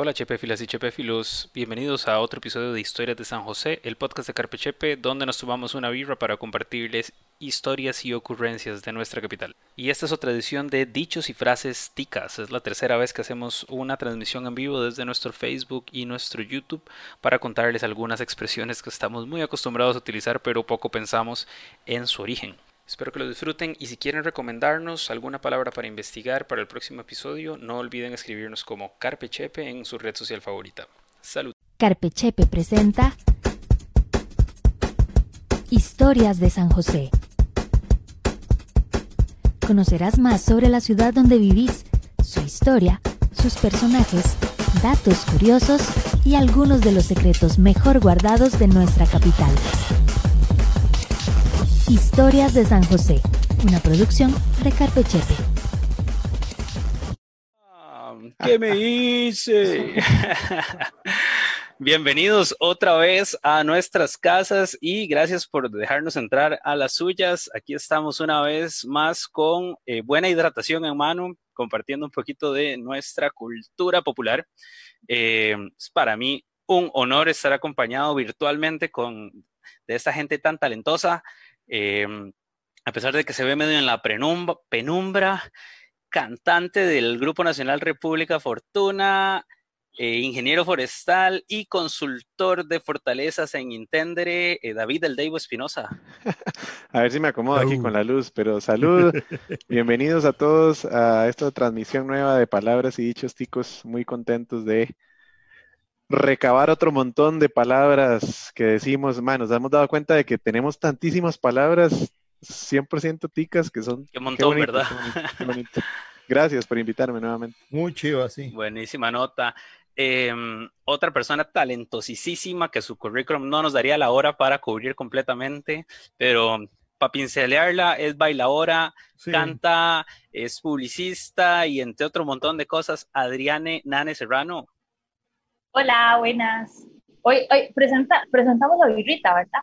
Hola Chepefilas y Chepefilos, bienvenidos a otro episodio de Historias de San José, el podcast de Carpe Chepe, donde nos tomamos una birra para compartirles historias y ocurrencias de nuestra capital. Y esta es otra edición de Dichos y Frases Ticas, es la tercera vez que hacemos una transmisión en vivo desde nuestro Facebook y nuestro YouTube para contarles algunas expresiones que estamos muy acostumbrados a utilizar pero poco pensamos en su origen. Espero que lo disfruten y si quieren recomendarnos alguna palabra para investigar para el próximo episodio, no olviden escribirnos como Carpechepe en su red social favorita. Salud. Carpechepe presenta Historias de San José. Conocerás más sobre la ciudad donde vivís, su historia, sus personajes, datos curiosos y algunos de los secretos mejor guardados de nuestra capital. Historias de San José, una producción de Carpechepe. ¿Qué me hice? Bienvenidos otra vez a nuestras casas y gracias por dejarnos entrar a las suyas. Aquí estamos una vez más con eh, buena hidratación en mano, compartiendo un poquito de nuestra cultura popular. Eh, es para mí un honor estar acompañado virtualmente con de esta gente tan talentosa Em, a pesar de que se ve medio en la penumbra, cantante del Grupo Nacional República Fortuna, eh, ingeniero forestal y consultor de fortalezas en Intendere, eh, David El Deivo Espinosa. A ver si me acomodo aquí con la luz, pero salud. Bienvenidos a todos a esta transmisión nueva de palabras y dichos ticos. Muy contentos de recabar otro montón de palabras que decimos, man, nos hemos dado cuenta de que tenemos tantísimas palabras 100% ticas que son... Qué montón, ¿verdad? Gracias por invitarme nuevamente. Muy chido, así. Buenísima nota. Em, otra persona talentosísima que su currículum no nos daría la hora para cubrir completamente, pero para pincelearla es bailadora, canta, es publicista y entre otro montón de cosas, Adriane Nane Serrano. Hola, buenas. Hoy, hoy presenta, presentamos la birrita, ¿verdad?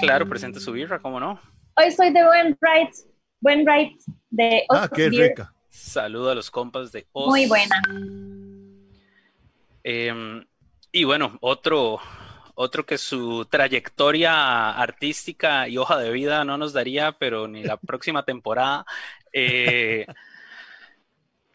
Claro, presenta su birra, ¿cómo no? Hoy soy de Buen Right, Buen Right de Ah, qué rica. Saludo a los compas de Os. Muy buena. Em, y bueno, otro, otro que su trayectoria artística y hoja de vida no nos daría, pero ni la próxima temporada. Eh,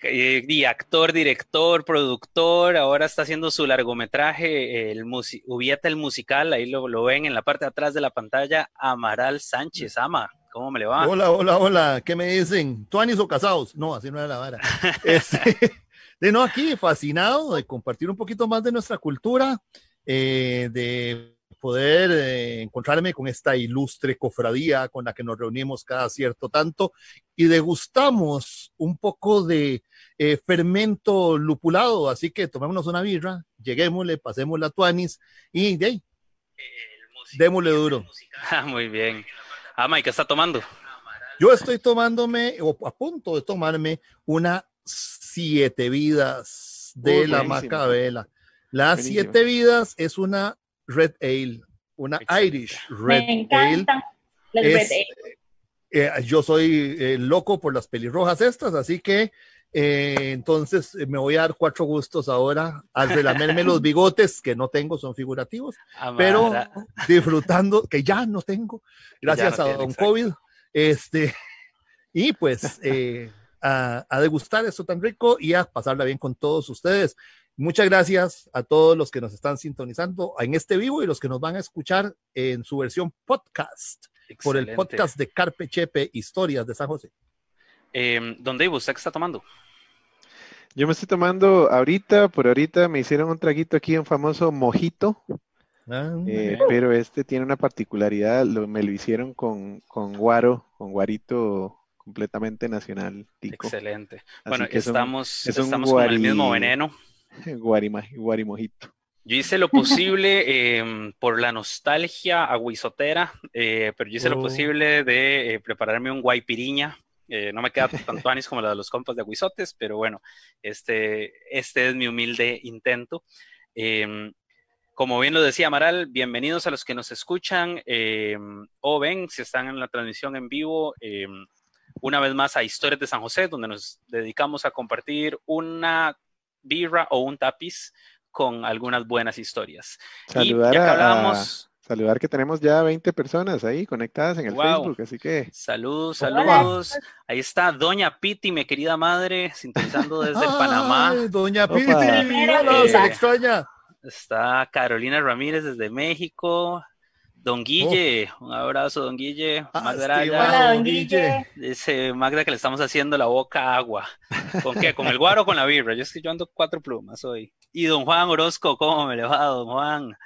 eh, y actor, director, productor, ahora está haciendo su largometraje, el Ubieta el musical, ahí lo, lo, ven en la parte de atrás de la pantalla, Amaral Sánchez, Ama, ¿cómo me le va? Hola, hola, hola, ¿qué me dicen? ¿Tuanis o casados? No, así no era la vara. este, de no, aquí fascinado de compartir un poquito más de nuestra cultura, eh, de poder eh, encontrarme con esta ilustre cofradía con la que nos reunimos cada cierto tanto y degustamos un poco de eh, fermento lupulado, así que tomémonos una birra, lleguémosle, pasemos la tuanis y de ahí, démosle duro. Ah, muy bien. Ama, ¿y qué está tomando? Yo estoy tomándome, o a punto de tomarme, una siete vidas de la Macabela. Las siete vidas es una Red Ale, una Irish Red Ale. Red Ale. Eh, yo soy eh, loco por las pelirrojas estas, así que eh, entonces me voy a dar cuatro gustos ahora al relamerme los bigotes que no tengo, son figurativos, pero disfrutando, que ya no tengo, gracias a Don COVID. Este, y pues a, a, degustar esto tan rico y a pasarla bien con todos ustedes. Muchas gracias a todos los que nos están sintonizando en este vivo y los que nos van a escuchar en su versión podcast por el podcast de Carpe Chepe Historias de San José. Eh, ¿Dónde iba usted qué está tomando? Yo me estoy tomando ahorita, por ahorita me hicieron un traguito aquí, un famoso mojito. Ah, eh, pero este tiene una particularidad, lo, me lo hicieron con, con guaro, con guarito completamente nacional. Excelente. bueno, estamos, estamos con el mismo veneno. Guarimojito. Yo hice lo posible em, por la nostalgia aguisotera, eh, pero yo hice lo oh. posible de eh, prepararme un guaipiriña. Eh, no me queda tanto anis como la de los compas de aguisotes, pero bueno, este, este es mi humilde intento. Em, como bien lo decía Amaral, bienvenidos a los que nos escuchan em, o ven si están en la transmisión en vivo. una vez más a Historias de San José, donde nos dedicamos a compartir una birra o un tapiz con algunas buenas historias. Saludar y ya que hablábamos... Saludar que tenemos ya 20 personas ahí conectadas en el Facebook, así que. Saludos, saludos. Ahí está Doña Piti, mi querida madre, sintonizando desde Panamá. Doña Piti, hola, se extraña. Está Carolina Ramírez desde México. Don Guille, un abrazo, don Guille. Ah, Magda, Hola, don Guille. Dice Magda que le estamos haciendo la boca agua. ¿Con qué? ¿Con el guaro o con la birra? Yo estoy llevando cuatro plumas hoy. Y don Juan Orozco, ¿cómo me le va, don Juan?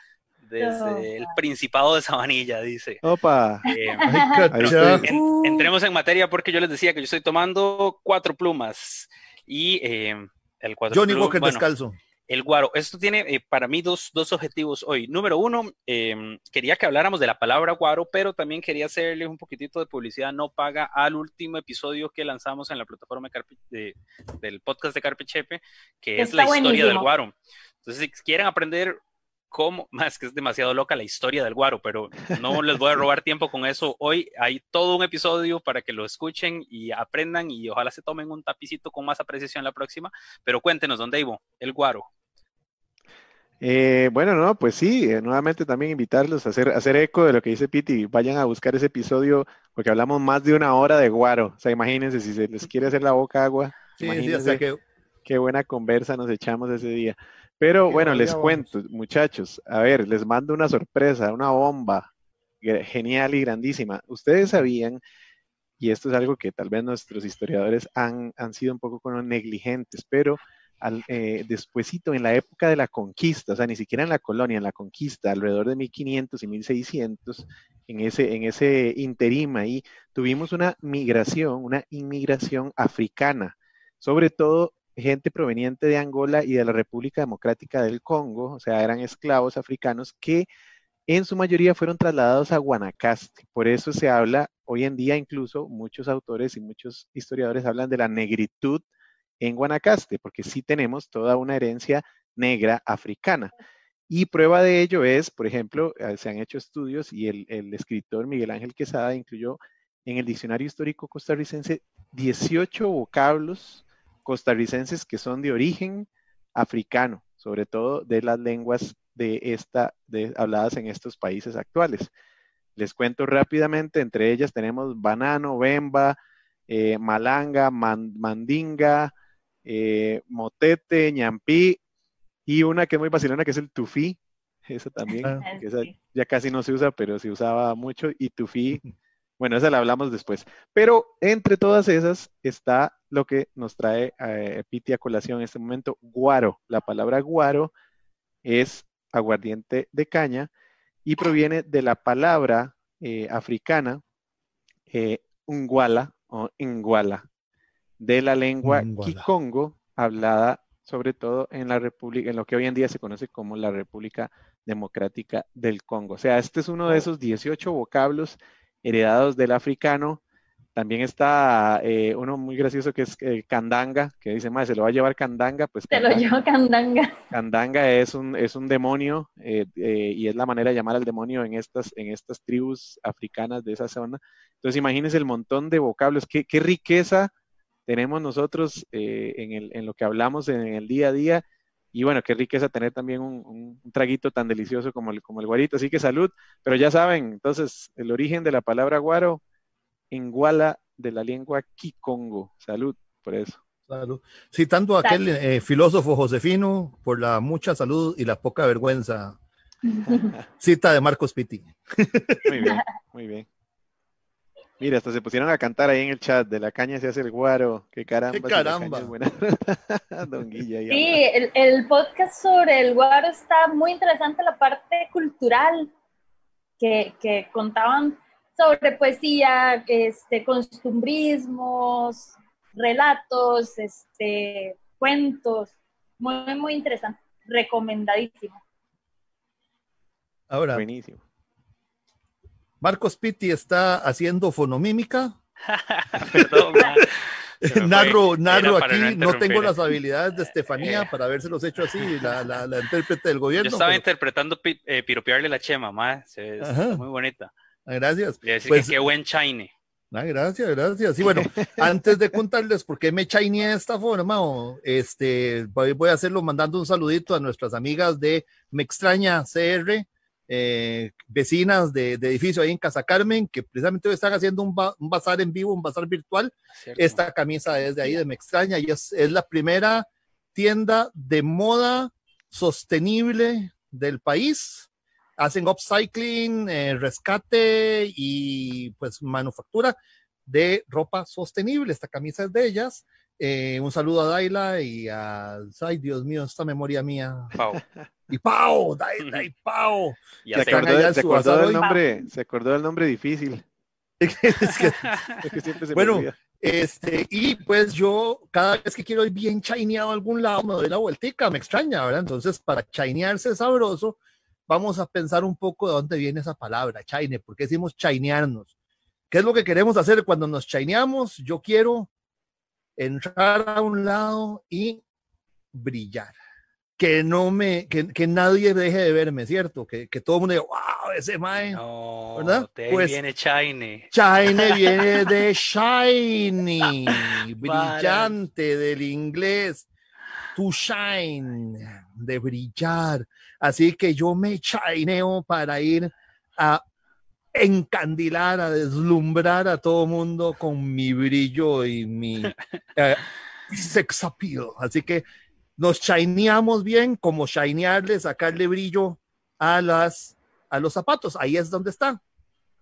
desde el Principado de Sabanilla, dice. Opa. Eh, entremos en materia porque yo les decía que yo estoy tomando cuatro plumas y eh, el cuatro Johnny Walker descalzo. El guaro. Esto tiene eh, para mí dos, dos, objetivos hoy. Número uno, quería que habláramos de la palabra guaro, pero también quería hacerle un poquitito de publicidad no paga al último episodio que lanzamos en la plataforma de, del podcast de Carpe Chepe, que es la historia del guaro. Entonces, si quieren aprender cómo, más que es demasiado loca la historia del guaro, pero no les voy a robar tiempo con eso. Hoy hay todo un episodio para que lo escuchen y aprendan y ojalá se tomen un tapicito con más apreciación la próxima. Pero cuéntenos, ¿dónde Ivo? El guaro. Eh, bueno, no, pues sí, eh, nuevamente también invitarlos a hacer, hacer eco de lo que dice Piti, vayan a buscar ese episodio porque hablamos más de una hora de guaro, o sea, imagínense si se les quiere hacer la boca agua, sí, sí, que... qué buena conversa nos echamos ese día. Pero bueno, les cuento, muchachos, a ver, les mando una sorpresa, una bomba genial y grandísima. Ustedes sabían, y esto es algo que tal vez nuestros historiadores han, han sido un poco negligentes, pero al, eh, en la época de la conquista, o sea, ni siquiera en la colonia, en la conquista, alrededor de 1500 y 1600, en ese, en ese interim ahí, tuvimos una migración, una inmigración africana, sobre todo gente proveniente de Angola y de la República Democrática del Congo, o sea, eran esclavos africanos que en su mayoría fueron trasladados a Guanacaste. Por eso se habla hoy en día, incluso muchos autores y muchos historiadores hablan de la negritud en Guanacaste, porque sí tenemos toda una herencia negra africana. Y prueba de ello es, por ejemplo, eh, se han hecho estudios y el, el escritor Miguel Ángel Quesada incluyó en el Diccionario Histórico Costarricense 18 vocablos costarricenses que son de origen africano, sobre todo de las lenguas de esta, de, habladas en estos países actuales. Les cuento rápidamente, entre ellas tenemos banano, bemba, eh, malanga, mandinga, eh, motete, ñampí y una que es muy vacilona que es el tufí, esa también, ah. ya casi no se usa, pero se usaba mucho, y tufí Bueno, esa la hablamos después. Pero entre todas esas está lo que nos trae eh, Piti a colación en este momento, guaro. La palabra guaro es aguardiente de caña y proviene de la palabra eh, africana eh, unguala o inguala, de la lengua kikongo, hablada sobre todo en la República, en lo que hoy en día se conoce como la República Democrática del Congo. O sea, este es uno de esos 18 vocablos heredados del africano. También está eh, uno muy gracioso que es eh, Candanga, que dice, más se lo va a llevar Candanga, pues... Se lo lleva Candanga. Candanga es un, es un demonio eh, y es la manera de llamar al demonio en estas, en estas tribus africanas de esa zona. Entonces imagínense el montón de vocablos, qué, qué riqueza tenemos nosotros en, el, en, lo que hablamos en el día a día y bueno, qué riqueza tener también un, traguito tan delicioso como el, como el guarito. Así que salud. Pero ya saben, entonces, el origen de la palabra guaro en guala de la lengua kikongo. Salud por eso. Salud. Citando a aquel eh, filósofo Josefino por la mucha salud y la poca vergüenza. Cita de Marcos Pitti. muy bien, muy bien. Mira, hasta se pusieron a cantar ahí en el chat, de la caña se hace el guaro, qué caramba. Qué caramba. Don Guille, sí, el, el, podcast sobre el guaro está muy interesante, la parte cultural que, que contaban sobre poesía, este, costumbrismos, relatos, este, cuentos, muy, muy interesante, recomendadísimo. Ahora, Buenísimo. Marcos Pitti está haciendo fonomímica. Perdón, narro, narro aquí, no, tengo las habilidades de Estefanía para para los hecho así, la, la, la, intérprete del gobierno. Yo estaba interpretando eh, piropearle la chema, ma. muy bonita. Ah, gracias. Y decir pues, que qué buen chine. Ah, gracias, gracias. Y bueno, antes de contarles por qué me chaineé de esta forma, este, voy a hacerlo mandando un saludito a nuestras amigas de Me Extraña CR, eh, vecinas de, edificio ahí en Casa Carmen, que precisamente hoy están haciendo un, bazar en vivo, un bazar virtual. Esta camisa es de ahí, de Me Extraña, y es, es la primera tienda de moda sostenible del país hacen upcycling, eh, rescate y pues manufactura de ropa sostenible. Esta camisa es de ellas. Eh, un saludo a Daila y a, ay Dios mío, esta memoria mía. Pau. Y Pau, Daila y Pau. se, acordó, se, acordó del nombre, se acordó del nombre difícil. bueno, este, y pues yo cada vez que quiero ir bien chaineado a algún lado me doy la vueltica, me extraña, ¿verdad? Entonces, para chainearse sabroso, vamos a pensar un poco de dónde viene esa palabra, chaine, ¿por qué decimos chainearnos? ¿Qué es lo que queremos hacer cuando nos chaineamos? Yo quiero entrar a un lado y brillar. Que no me, que, nadie deje de verme, ¿cierto? Que, todo el mundo diga, wow, ese mae. No, ¿verdad? pues viene Shine. Shine viene de shiny, brillante del inglés. To shine, de brillar. Así que yo me chaineo para ir a encandilar, a deslumbrar a todo mundo con mi brillo y mi eh, sex appeal. Así que nos chaineamos bien, como chainearle, sacarle brillo a, las, a los zapatos. Ahí es donde están.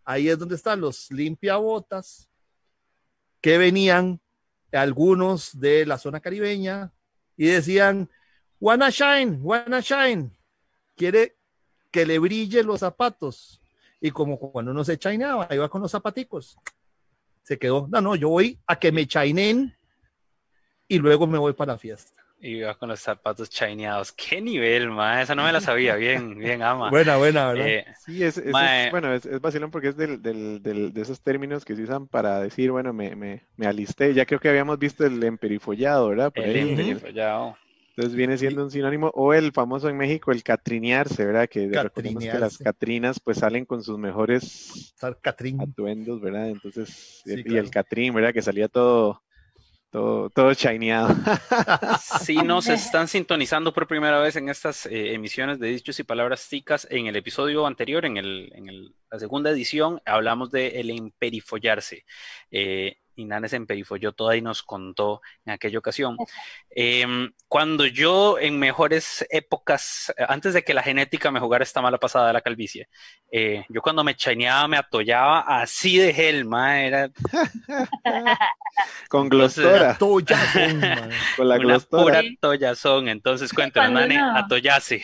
Ahí es donde están los limpiabotas que venían algunos de la zona caribeña y decían, wanna shine, wanna shine quiere que le brille los zapatos. Y como cuando uno se chaineaba, iba con los zapaticos. Se quedó, no, no, yo voy a que me chainen y luego me voy para la fiesta. Y iba con los zapatos chaineados. ¿Qué nivel, ma? Esa no me la sabía. Bien, bien, ama. Buena, buena, ¿verdad? Eh, sí, es, es, bueno, es, es, vacilón porque es del, del, del, de esos términos que se usan para decir, bueno, me, me, me alisté. Ya creo que habíamos visto el emperifollado, ¿verdad? el emperifollado. Entonces viene siendo un sinónimo, o el famoso en México, el catrinearse, ¿verdad? Que recordemos que las catrinas pues salen con sus mejores atuendos, ¿verdad? Entonces, y el catrín, ¿verdad? Que salía todo, todo, todo shineado. Si nos están sintonizando por primera vez en estas eh, emisiones de Dichos y Palabras Ticas. En el episodio anterior, en, el, en la segunda edición, hablamos de el emperifollarse. Eh, Inanes en yo toda y nos contó en aquella ocasión. Em, cuando yo en mejores épocas, antes de que la genética me jugara esta mala pasada de la calvicie, eh, yo cuando me chaneaba, me atollaba así de gelma, era... Con glostora. Con la glostora. Pura tollazón. Entonces, cuéntanos, Nane, atollase.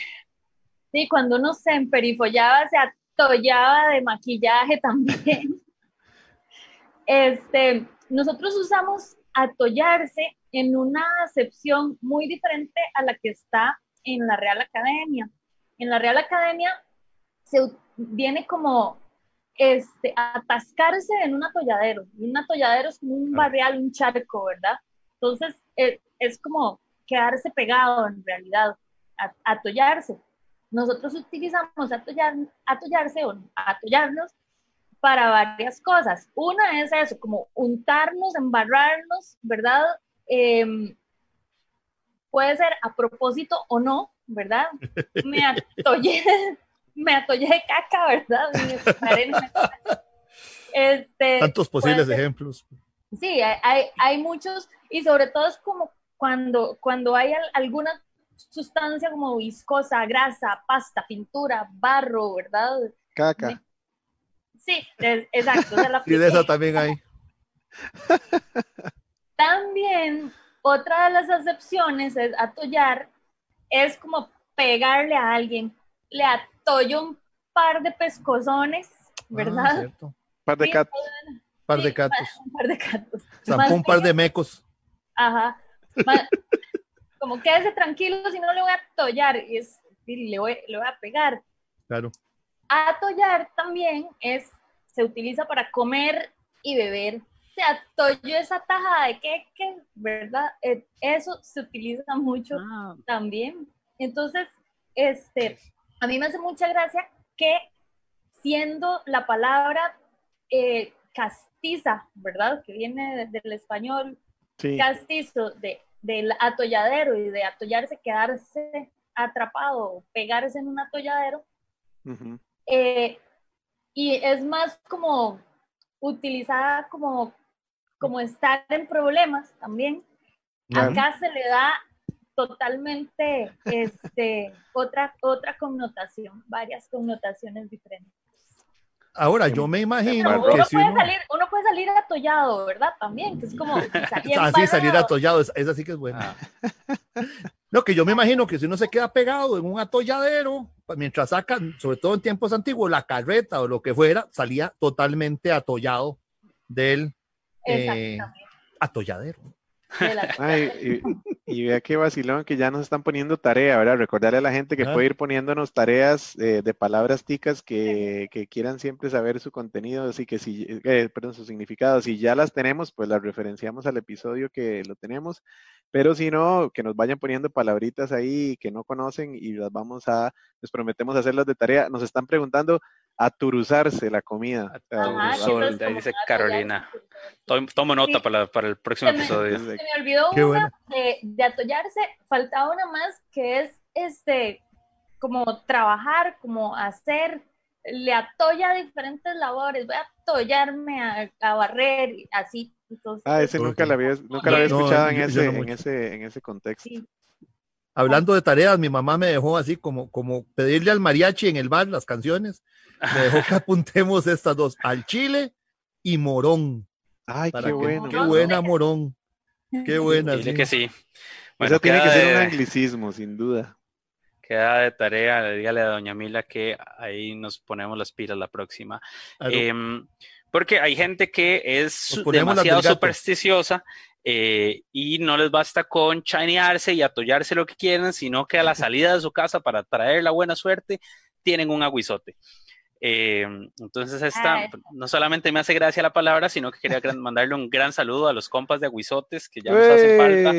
Sí, cuando uno se emperifollaba, se atollaba de maquillaje también. Este, nosotros usamos atollarse en una acepción muy diferente a la que está en la Real Academia. En la Real Academia se viene como este, atascarse en un atolladero. un atolladero es como un barrial, un charco, ¿verdad? Entonces eh, es, como quedarse pegado en realidad, atollarse. Nosotros utilizamos atollar, atollarse o atollarnos para varias cosas. Una es eso, como untarnos, embarrarnos, ¿verdad? Em, puede ser a propósito o no, ¿verdad? Me atollé, me atollé de caca, ¿verdad? Este, Tantos posibles ejemplos. Sí, hay, hay, muchos y sobre todo es como cuando, cuando hay alguna sustancia como viscosa, grasa, pasta, pintura, barro, ¿verdad? Caca. Sí, exacto. y de eso también hay. También, otra de las acepciones es atollar, es como pegarle a alguien. Le atollo un par de pescozones, ¿verdad? Un par de catos. par de catos. Un par de catos. un par de mecos. Ajá. como quédese tranquilo si no le voy a atollar y, es, le, voy, le voy a pegar. Claro. Atollar también es, se utiliza para comer y beber. Se atolló esa taja de queque, ¿verdad? Eh, eso se utiliza mucho ah. también. Entonces, este, a mí me hace mucha gracia que siendo la palabra eh, castiza, ¿verdad? Que viene del español castizo, de, del atolladero y de atollarse, quedarse atrapado, pegarse en un atolladero. Eh, y es más como utilizada como, como estar en problemas también. Acá se le da totalmente este, otra, otra connotación, varias connotaciones diferentes. Ahora, yo me imagino uno que si puede uno... Salir, uno puede salir atollado, ¿verdad? También, que es como salir Así, salir atollado, esa sí que es buena. Ah. No, que yo me imagino que si uno se queda pegado en un atolladero, pues, mientras sacan, sobre todo en tiempos antiguos, la carreta o lo que fuera, salía totalmente atollado del eh, atolladero. Ay, y, vea qué vacilón que ya nos están poniendo tarea, ¿verdad? Recordarle a la gente que puede ir poniéndonos tareas eh, de palabras ticas que, que, quieran siempre saber su contenido, así que si, eh, perdón, su significado. Si ya las tenemos, pues las referenciamos al episodio que lo tenemos, pero si no, que nos vayan poniendo palabritas ahí que no conocen y las vamos a, les prometemos hacerlas de tarea. Nos están preguntando, aturuzarse la comida. ahí dice Carolina. Tomo, nota para, para, el próximo episodio. Se me olvidó una de, de, atollarse, faltaba una más que es este como trabajar, como hacer, le atolla diferentes labores, voy a atollarme a, a barrer, así. Ah, ese nunca lo había, nunca lo había escuchado en, ese, en, ese, en ese contexto. Hablando de tareas, mi mamá me dejó así como, como pedirle al mariachi en el bar las canciones. Me dejó que apuntemos estas dos, al chile y morón. Ay, qué bueno. Qué buena morón. Qué buena. Dile que sí. Eso tiene que ser un anglicismo, sin duda. Queda de tarea, dígale a doña Mila que ahí nos ponemos las pilas la próxima. Em, porque hay gente que es demasiado supersticiosa eh, y no les basta con chanearse y atollarse lo que quieran, sino que a la salida de su casa para traer la buena suerte tienen un aguizote. Eh, entonces, esta ah, no solamente me hace gracia la palabra, sino que quería mandarle un gran saludo a los compas de aguizotes que ya nos hacen falta.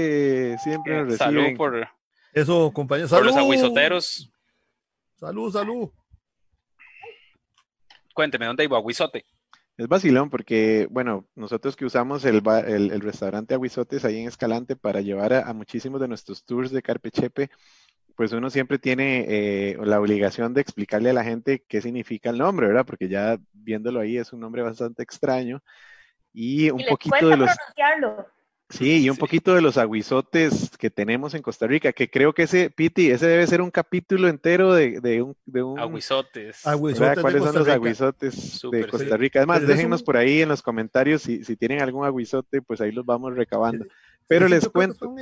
Siempre nos eh, Salud por, eso, compañeros. Por los aguizoteros. Salud, salud. Cuénteme, ¿dónde iba aguizote? Es vacilón porque, bueno, nosotros que usamos el, el, restaurante Aguizotes ahí en Escalante para llevar a, muchísimos de nuestros tours de Carpechepe, pues uno siempre tiene eh, la obligación de explicarle a la gente qué significa el nombre, ¿verdad? Porque ya viéndolo ahí es un nombre bastante extraño. Y un poquito de los... Sí, y un poquito de los aguizotes que tenemos en Costa Rica, que creo que ese, Piti, ese debe ser un capítulo entero de, de un, de un... Aguizotes. ¿Cuáles son los aguizotes de Costa Rica? Además, déjenos por ahí en los comentarios si, si, tienen algún aguizote, pues ahí los vamos recabando. Pero les cuento,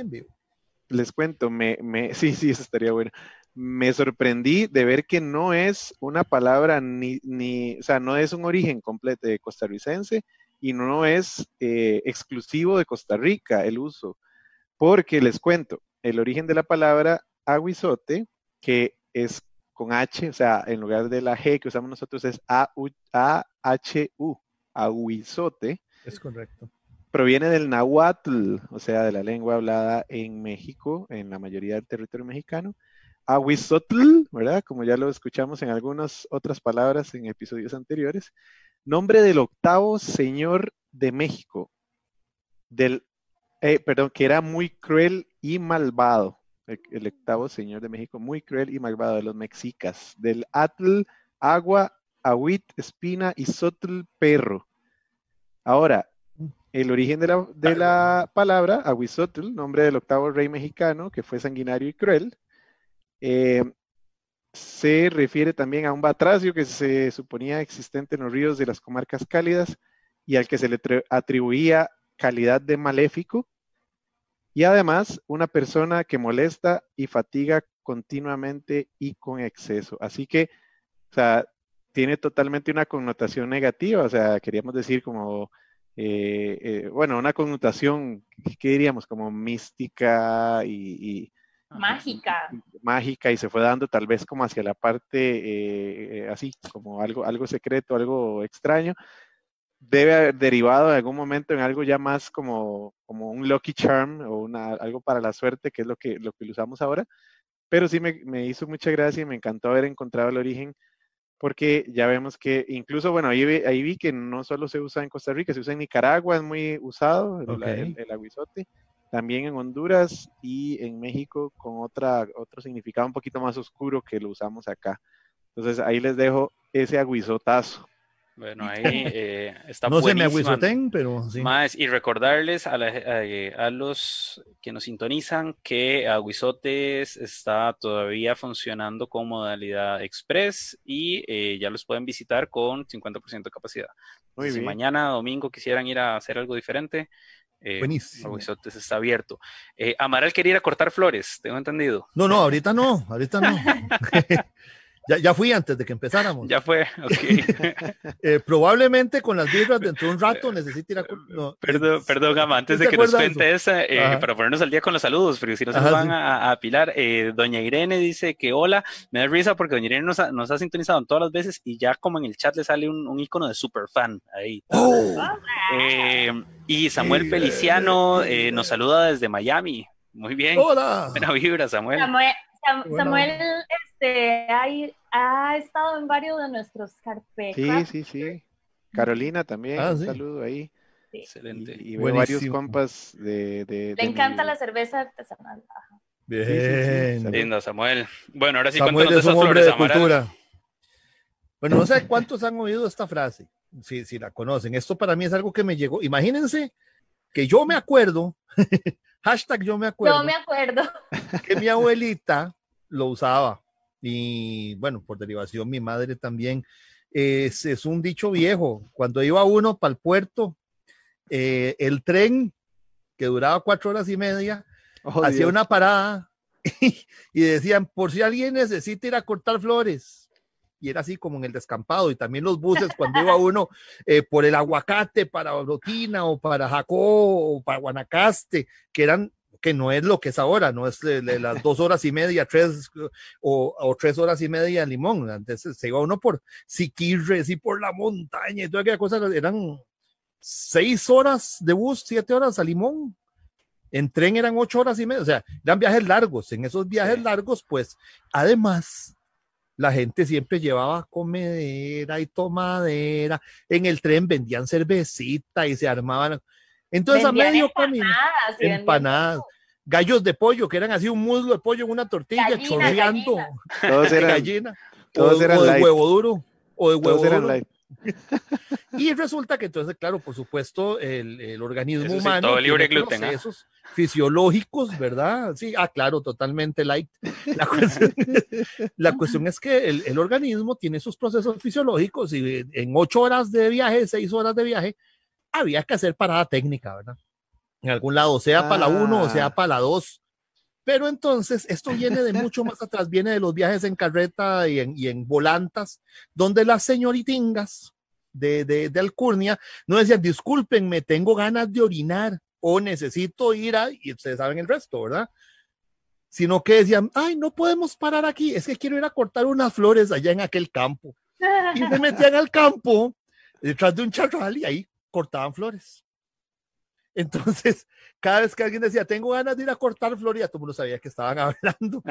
les cuento, me, me, sí, sí, eso estaría bueno. Me sorprendí de ver que no es una palabra ni, ni, o sea, no es un origen completo de costarricense, y no es eh, exclusivo de Costa Rica el uso, porque les cuento, el origen de la palabra aguizote, que es con H, o sea, en lugar de la G que usamos nosotros es A-H-U, aguizote. Es correcto. Proviene del nahuatl, o sea, de la lengua hablada en México, en la mayoría del territorio mexicano. Aguizotl, ¿verdad? Como ya lo escuchamos en algunas otras palabras en episodios anteriores. Nombre del octavo señor de México, del, eh, perdón, que era muy cruel y malvado, el, octavo señor de México, muy cruel y malvado, de los mexicas, del Atl, Agua, Ahuit, Espina y Sotl, Perro. Ahora, el origen de la, de la palabra, Aguizotl, nombre del octavo rey mexicano, que fue sanguinario y cruel, eh, se refiere también a un batracio que se suponía existente en los ríos de las comarcas cálidas y al que se le atribuía calidad de maléfico. Y además, una persona que molesta y fatiga continuamente y con exceso. Así que, o sea, tiene totalmente una connotación negativa. O sea, queríamos decir como, eh, eh, bueno, una connotación, ¿qué diríamos? Como mística y mágica. Mágica y se fue dando tal vez como hacia la parte eh, eh, así, como algo, algo secreto, algo extraño. Debe haber derivado en algún momento en algo ya más como, como un lucky charm o una, algo para la suerte, que es lo que, lo que usamos ahora. Pero sí me, me hizo mucha gracia y me encantó haber encontrado el origen porque ya vemos que incluso, bueno, ahí, ahí vi que no solo se usa en Costa Rica, se usa en Nicaragua, es muy usado el, el, aguizote, también en Honduras y en México con otra, otro significado un poquito más oscuro que lo usamos acá. Entonces ahí les dejo ese aguizotazo. Bueno, ahí eh, está No se me aguizoten, pero sí. Más, y recordarles a, a, los que nos sintonizan que Aguizotes está todavía funcionando con modalidad express y eh, ya los pueden visitar con 50% de capacidad. si mañana, domingo, quisieran ir a hacer algo diferente, eh, Buenísimo. Está abierto. Eh, Amaral quería ir a cortar flores, tengo entendido. No, no, ahorita no, ahorita no. Ya, ya, fui antes de que empezáramos. Ya fue, ok. eh, probablemente con las birras dentro de un rato necesite ir a... No, perdón, perdón, Gama, antes de que nos cuente esa, eh, para ponernos al día con los saludos, porque si no se nos van a, a, apilar, eh, doña Irene dice que hola, me da risa porque doña Irene nos ha, nos ha sintonizado en todas las veces y ya como en el chat le sale un, un icono de super fan ahí. Oh. Eh, y Samuel Feliciano nos saluda desde Miami. Muy bien. Hola. Buena vibra, Samuel. Samuel, Samuel este, ha estado en varios de nuestros carpetas. Sí, sí, sí. Carolina también, Ah, un sí. saludo ahí. Sí. Excelente. Y, y veo varios compas de... de- Le de encanta mi- la cerveza artesanal. Ajá. Bien. salud. Lindo, Samuel. Bueno, ahora sí Samuel es un esas hombre flores, de Amaral. cultura. Bueno, no sé cuántos han oído esta frase, si, si la conocen. Esto para mí es algo que me llegó. Imagínense que yo me acuerdo, hashtag yo me acuerdo, Yo me acuerdo. que mi abuelita lo usaba. Y bueno, por derivación, mi madre también. Es, es un dicho viejo. Cuando iba uno para el puerto, eh, el tren, que duraba cuatro horas y media, Oh, hacía Dios. una parada y decían, por si alguien necesita ir a cortar flores. Y era así como en el descampado. Y también los buses, cuando iba uno eh, por el aguacate para Brotina o para Jacó o para Guanacaste, que eran que no es lo que es ahora, no es de, de las dos horas y media, tres o, o tres horas y media en Limón. Antes se iba uno por Siquirres y por la montaña y toda aquella cosa. Eran seis horas de bus, siete horas a Limón. En tren eran ocho horas y media, o sea, eran viajes largos. En esos viajes largos, pues, además, la gente siempre llevaba comedera y tomadera. En el tren vendían cervecita y se armaban. Entonces, Vendían a medio camino, empanadas. empanadas, gallos de pollo, que eran así un muslo de pollo en una tortilla, Gallina, chorreando gallina. Todos de eran, gallina, todos o, eran o de light. huevo duro, o de huevo todos eran duro. light. Y resulta que entonces, claro, por supuesto, el, el organismo Eso sí, humano todo libre de tiene gluten, ¿ah? procesos fisiológicos, ¿verdad? Sí, ah, claro, totalmente light. La cuestión, la cuestión es que el, el organismo tiene sus procesos fisiológicos y en ocho horas de viaje, seis horas de viaje, había que hacer parada técnica, ¿verdad? En algún lado, sea para la uno o sea Ah. para la dos. Pero entonces, esto viene de mucho más atrás, viene de los viajes en carreta y en, y en volantas, donde las señoritingas de, de, de Alcurnia no decían, discúlpenme, tengo ganas de orinar o necesito ir a, y ustedes saben el resto, ¿verdad? Sino que decían, ay, no podemos parar aquí, es que quiero ir a cortar unas flores allá en aquel campo. Y se metían al campo detrás de un charral y ahí cortaban flores. Entonces, cada vez que alguien decía, tengo ganas de ir a cortar flores, ya todo el mundo sabía que estaban hablando,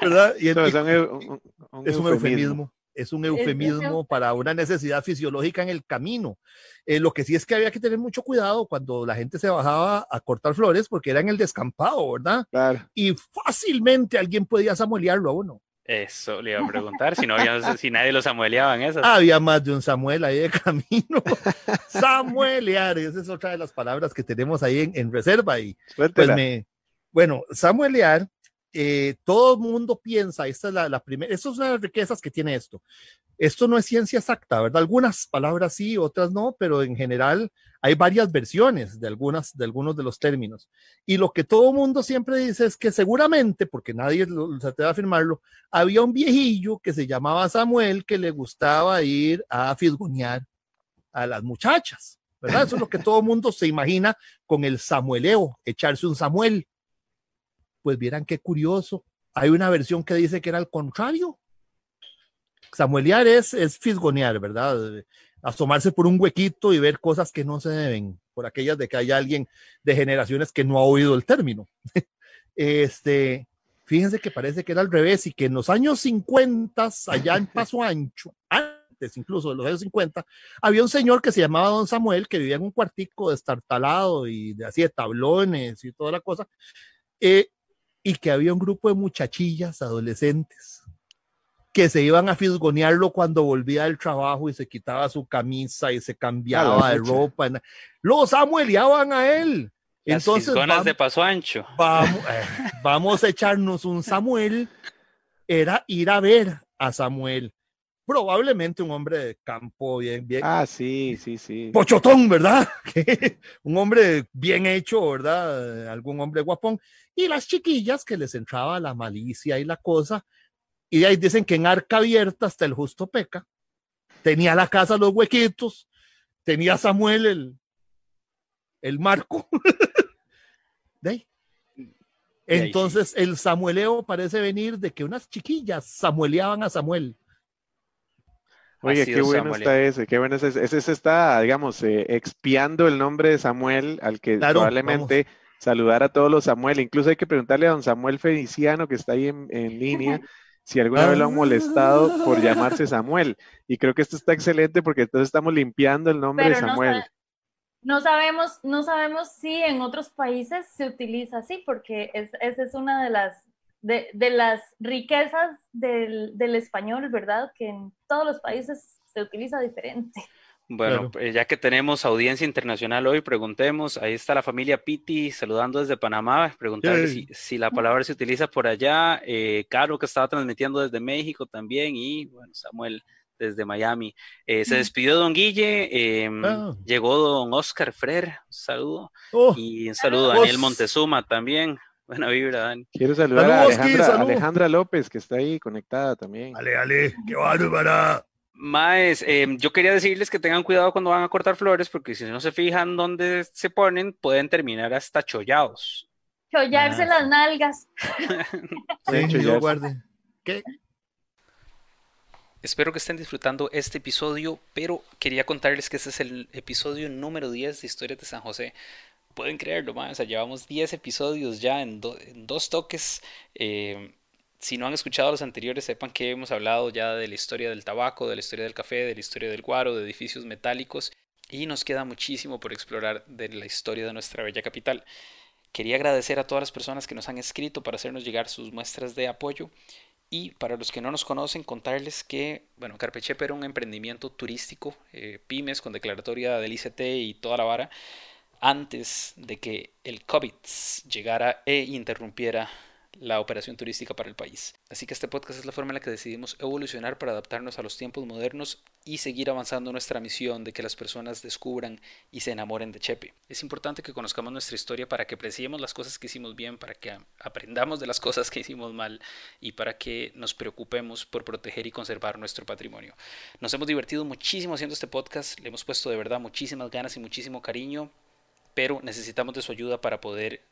¿verdad? Y, es un, eu- un- un es un eufemismo. Es un es eufemismo para una necesidad fisiológica en el camino. Eh, lo que sí es que había que tener mucho cuidado cuando la gente se bajaba a cortar flores porque era en el descampado, ¿verdad? Claro. Y fácilmente alguien podía samuelearlo a uno. Eso le iba a preguntar, si, no había, si nadie lo samueleaba en esas. Había más de un Samuel ahí de camino. Samuelear, esa es otra de las palabras que tenemos ahí en, en reserva. Y pues me, bueno, samuelear, eh, todo el mundo piensa, esta es la, la primera, esto es una de las riquezas que tiene esto. Esto no es ciencia exacta, ¿verdad? Algunas palabras sí, otras no, pero en general hay varias versiones de, algunas, de algunos de los términos. Y lo que todo mundo siempre dice es que seguramente, porque nadie se atreve a afirmarlo, había un viejillo que se llamaba Samuel que le gustaba ir a fisgonear a las muchachas, ¿verdad? Eso es lo que todo mundo se imagina con el samueleo, echarse un Samuel. Pues vieran qué curioso. Hay una versión que dice que era al contrario. Samuelear es, es fisgonear, ¿verdad? Asomarse por un huequito y ver cosas que no se deben, por aquellas de que hay alguien de generaciones que no ha oído el término. Este, fíjense que parece que era al revés y que en los años 50, allá en Paso Ancho, antes incluso de los años 50, había un señor que se llamaba Don Samuel que vivía en un cuartico destartalado y de así de tablones y toda la cosa, eh, y que había un grupo de muchachillas adolescentes que se iban a fisgonearlo cuando volvía del trabajo y se quitaba su camisa y se cambiaba de ropa. Lo samueleaban a él. Entonces, vamos, de paso ancho. Vamos, eh, vamos a echarnos un Samuel. Era ir a ver a Samuel. Probablemente un hombre de campo bien, bien. Ah, sí, sí, sí. Pochotón, ¿verdad? un hombre bien hecho, ¿verdad? Algún hombre guapón. Y las chiquillas que les entraba la malicia y la cosa. Y ahí dicen que en arca abierta hasta el justo peca. Tenía la casa los huequitos. Tenía Samuel el, el marco. ¿De Entonces el samueleo parece venir de que unas chiquillas samueleaban a Samuel. Oye, qué bueno está ese, qué bueno es ese. Ese se está, digamos, eh, expiando el nombre de Samuel, al que probablemente saludar a todos los Samuel. Incluso hay que preguntarle a don Samuel Feliciano, que está ahí en, línea, si alguna vez lo han molestado por llamarse Samuel. Y creo que esto está excelente porque entonces estamos limpiando el nombre de Samuel. No sabemos, no sabemos si en otros países se utiliza así, porque esa es una de las, de, las riquezas del, español, ¿verdad? Que en todos los países se utiliza diferente. Bueno, pues, ya que tenemos audiencia internacional hoy, preguntemos, ahí está la familia Piti saludando desde Panamá, preguntarle si, la palabra se utiliza por allá, eh, Caro que estaba transmitiendo desde México también y bueno, Samuel desde Miami. Eh, se despidió don Guille, em, ah. llegó don Oscar Frer, un saludo, oh. y un saludo a Daniel Montezuma también. Buena vibra, Dani. Quiero saludar a Alejandra, López, que está ahí conectada también. Ale, ale, qué bárbara. Maes, em, yo quería decirles que tengan cuidado cuando van a cortar flores, porque si no se fijan dónde se ponen, pueden terminar hasta chollados. Chollarse ah, las nalgas. sí, yo guarde. ¿Qué? Espero que estén disfrutando este episodio, pero quería contarles que este es el episodio número 10 de Historias de San José. Pueden creerlo, más, o sea, llevamos 10 episodios ya en, dos toques. Eh, si no han escuchado los anteriores, sepan que hemos hablado ya de la historia del tabaco, de la historia del café, de la historia del guaro, de edificios metálicos, y nos queda muchísimo por explorar de la historia de nuestra bella capital. Quería agradecer a todas las personas que nos han escrito para hacernos llegar sus muestras de apoyo y para los que no nos conocen, contarles que, bueno, Carpechepe era un emprendimiento turístico, eh, pymes con declaratoria del ICT y toda la vara, antes de que el COVID llegara e interrumpiera la operación turística para el país. Así que este podcast es la forma en la que decidimos evolucionar para adaptarnos a los tiempos modernos y seguir avanzando nuestra misión de que las personas descubran y se enamoren de Chepe. Es importante que conozcamos nuestra historia para que apreciemos las cosas que hicimos bien, para que aprendamos de las cosas que hicimos mal y para que nos preocupemos por proteger y conservar nuestro patrimonio. Nos hemos divertido muchísimo haciendo este podcast, le hemos puesto de verdad muchísimas ganas y muchísimo cariño, pero necesitamos de su ayuda para poder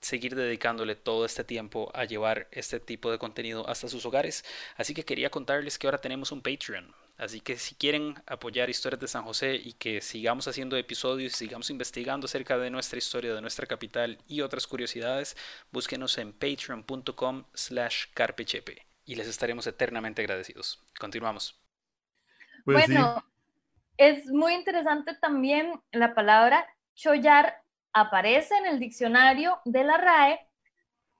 seguir dedicándole todo este tiempo a llevar este tipo de contenido hasta sus hogares. Así que quería contarles que ahora tenemos un Patreon. Así que si quieren apoyar historias de San José y que sigamos haciendo episodios, sigamos investigando acerca de nuestra historia, de nuestra capital y otras curiosidades, búsquenos en patreon.com slash carpechepe y les estaremos eternamente agradecidos. Continuamos. Pues bueno, es muy interesante también la palabra chollar aparece en el diccionario de la RAE,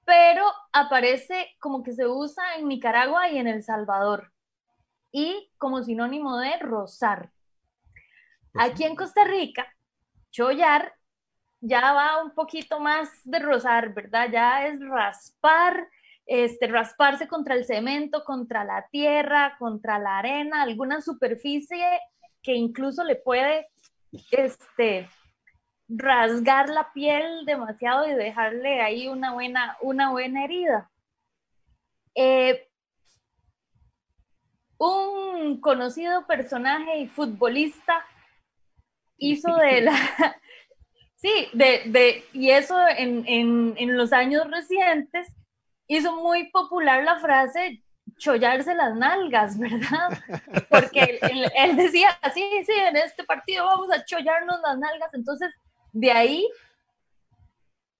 pero aparece como que se usa en Nicaragua y en El Salvador, y como sinónimo de rozar. Aquí en Costa Rica, chollar ya va un poquito más de rozar, ¿verdad? Ya es raspar, este, rasparse contra el cemento, contra la tierra, contra la arena, alguna superficie que incluso le puede este, rasgar la piel demasiado y dejarle ahí una buena, una buena herida. Eh, un conocido personaje y futbolista hizo de la... sí, de, de, y eso en, en, en los años recientes hizo muy popular la frase chollarse las nalgas, ¿verdad? Porque él, él, decía, sí, sí, en este partido vamos a chollarnos las nalgas. Entonces, de ahí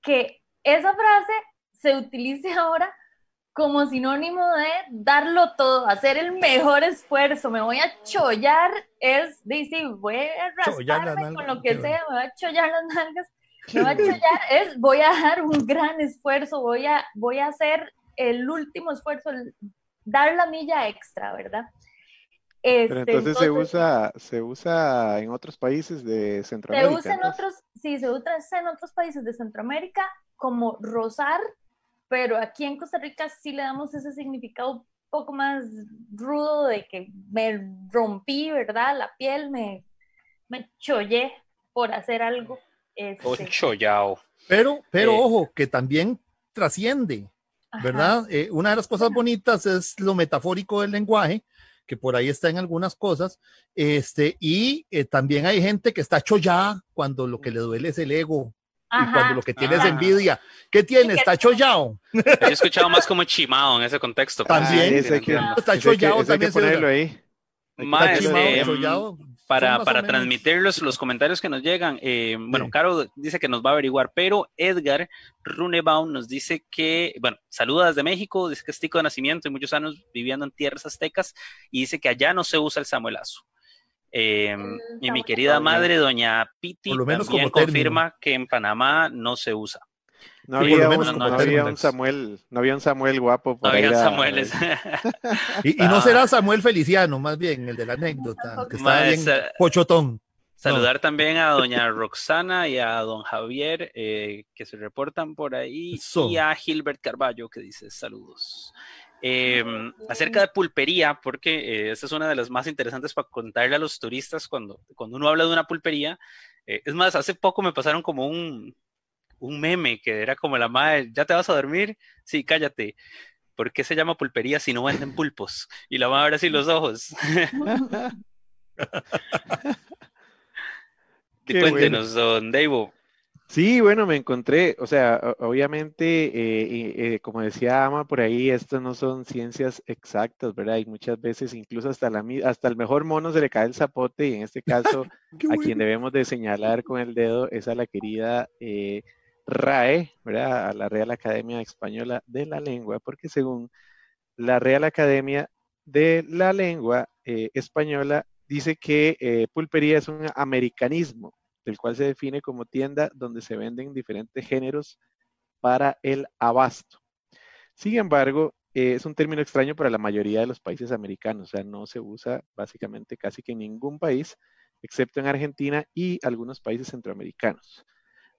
que esa frase se utilice ahora como sinónimo de darlo todo, hacer el mejor esfuerzo, me voy a chollar, es, dice, voy a rasparme con lo que sea, me voy a chollar las nalgas, me voy a chollar, es, voy a dar un gran esfuerzo, voy a, voy a hacer el último esfuerzo, dar la milla extra, ¿verdad? Pero este, entonces, se usa, se usa en otros países de Centroamérica. Se usa en otros, sí, se usa en otros países de Centroamérica como rosar, pero aquí en Costa Rica sí le damos ese significado un poco más rudo de que me rompí, ¿verdad? La piel, me, me chollé por hacer algo. Este, chollado. Pero, pero eh, ojo, que también trasciende, ¿verdad? Eh, una de las cosas bonitas es lo metafórico del lenguaje, que por ahí está en algunas cosas, este, y eh, también hay gente que está chollada cuando lo que le duele es el ego, y cuando lo que tiene es envidia. ¿Qué tiene? Está chollado. he escuchado más como chimado en ese contexto. También. está chollado también. ponerlo ahí. Más, eh, para, para transmitir los, los, comentarios que nos llegan, eh, bueno, Caro dice que nos va a averiguar, pero Edgar Runebaum nos dice que, bueno, saluda desde México, dice que es tico de nacimiento y muchos años viviendo en tierras aztecas y dice que allá no se usa el samuelazo. Em, y mi querida madre, doña Piti, también confirma que en Panamá no se usa. No había, un, Samuel, no había un Samuel guapo. no había Samueles. y, no será Samuel Feliciano, más bien, el de la anécdota, que está bien pochotón. Saludar también a doña Roxana y a don Javier, eh, que se reportan por ahí, y a Gilbert Carballo, que dice saludos. Em, acerca de pulpería, porque eh, esta es una de las más interesantes para contarle a los turistas cuando, cuando uno habla de una pulpería. Eh, es más, hace poco me pasaron como un, un meme que era como la madre, ¿ya te vas a dormir? Sí, cállate. ¿Por qué se llama pulpería si no venden pulpos? Y la madre así los ojos. Cuéntenos, don Davo, Sí, bueno, me encontré, o sea, obviamente, eh, eh, como decía Ama por ahí, estas no son ciencias exactas, ¿verdad? Y muchas veces incluso hasta, la, hasta el mejor mono se le cae el zapote y en este caso a quien debemos de señalar con el dedo es a la querida eh, RAE, ¿verdad? A la Real Academia Española de la Lengua, porque según la Real Academia de la Lengua Española dice que pulpería es un americanismo el cual se define como tienda donde se venden diferentes géneros para el abasto. Sin embargo, eh, es un término extraño para la mayoría de los países americanos, o sea, no se usa básicamente casi que en ningún país, excepto en Argentina y algunos países centroamericanos.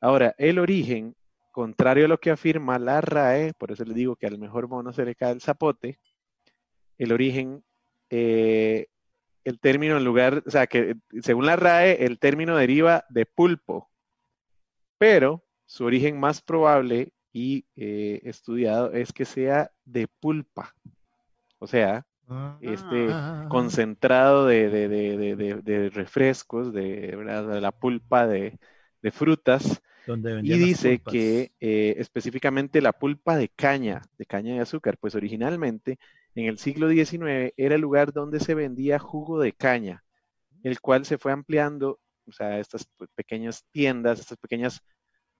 Ahora, el origen, contrario a lo que afirma la RAE, por eso le digo que al mejor mono se le cae el zapote, el origen eh, el término en lugar, o sea, que según la RAE, el término deriva de pulpo, pero su origen más probable y eh, estudiado es que sea de pulpa. O sea, este concentrado de, refrescos, de, la pulpa de, frutas. y dice que eh, específicamente la pulpa de caña, de caña de azúcar, pues originalmente en el siglo XIX era el lugar donde se vendía jugo de caña, el cual se fue ampliando, o sea, estas pequeñas tiendas, estas pequeñas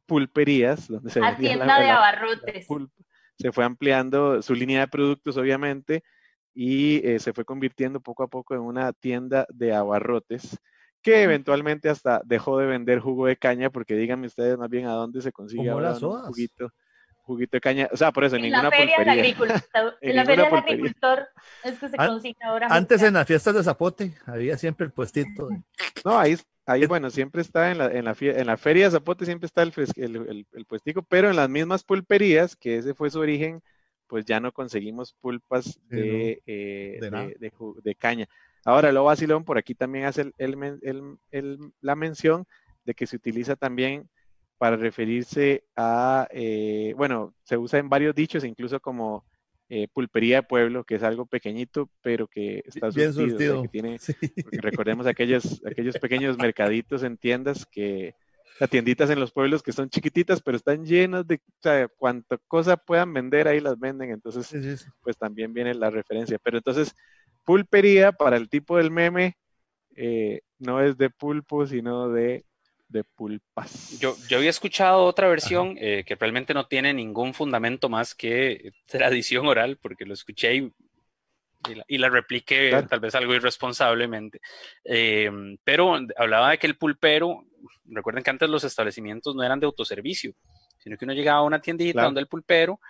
pulperías, donde se vendía tienda de abarrotes. se fue ampliando su línea de productos, obviamente, y eh, se fue convirtiendo poco a poco en una tienda de abarrotes que eventualmente hasta dejó de vender jugo de caña, porque díganme ustedes más bien a dónde se consigue ahora un juguito juguito de caña, o sea, por eso en, ninguna la feria Del agricultor, en, la feria del agricultor es que se consigue ahora. Antes en las fiestas de Zapote había siempre el puestito. No, ahí, ahí bueno, siempre está en la, en la, en la feria de Zapote, siempre está el, el, el, puestico, pero en las mismas pulperías, que ese fue su origen, pues ya no conseguimos pulpas de, eh, de, de, caña. Ahora, lo vacilón, por aquí también hace la mención de que se utiliza también para referirse a, eh, bueno, se usa en varios dichos, incluso como eh, pulpería de pueblo, que es algo pequeñito, pero que está Bien surtido. que tiene, recordemos aquellos, aquellos pequeños mercaditos en tiendas que, las tienditas en los pueblos que son chiquititas, pero están llenas de, o sea, cuanta cosa puedan vender, ahí las venden, entonces, pues también viene la referencia. Pero entonces, pulpería para el tipo del meme, eh, no es de pulpo, sino de de pulpas. Yo, yo había escuchado otra versión eh, que realmente no tiene ningún fundamento más que tradición oral, porque lo escuché y, y, la, repliqué tal vez algo irresponsablemente. Eh, pero hablaba de que el pulpero, recuerden que antes los establecimientos no eran de autoservicio, sino que uno llegaba a una tiendita donde el pulpero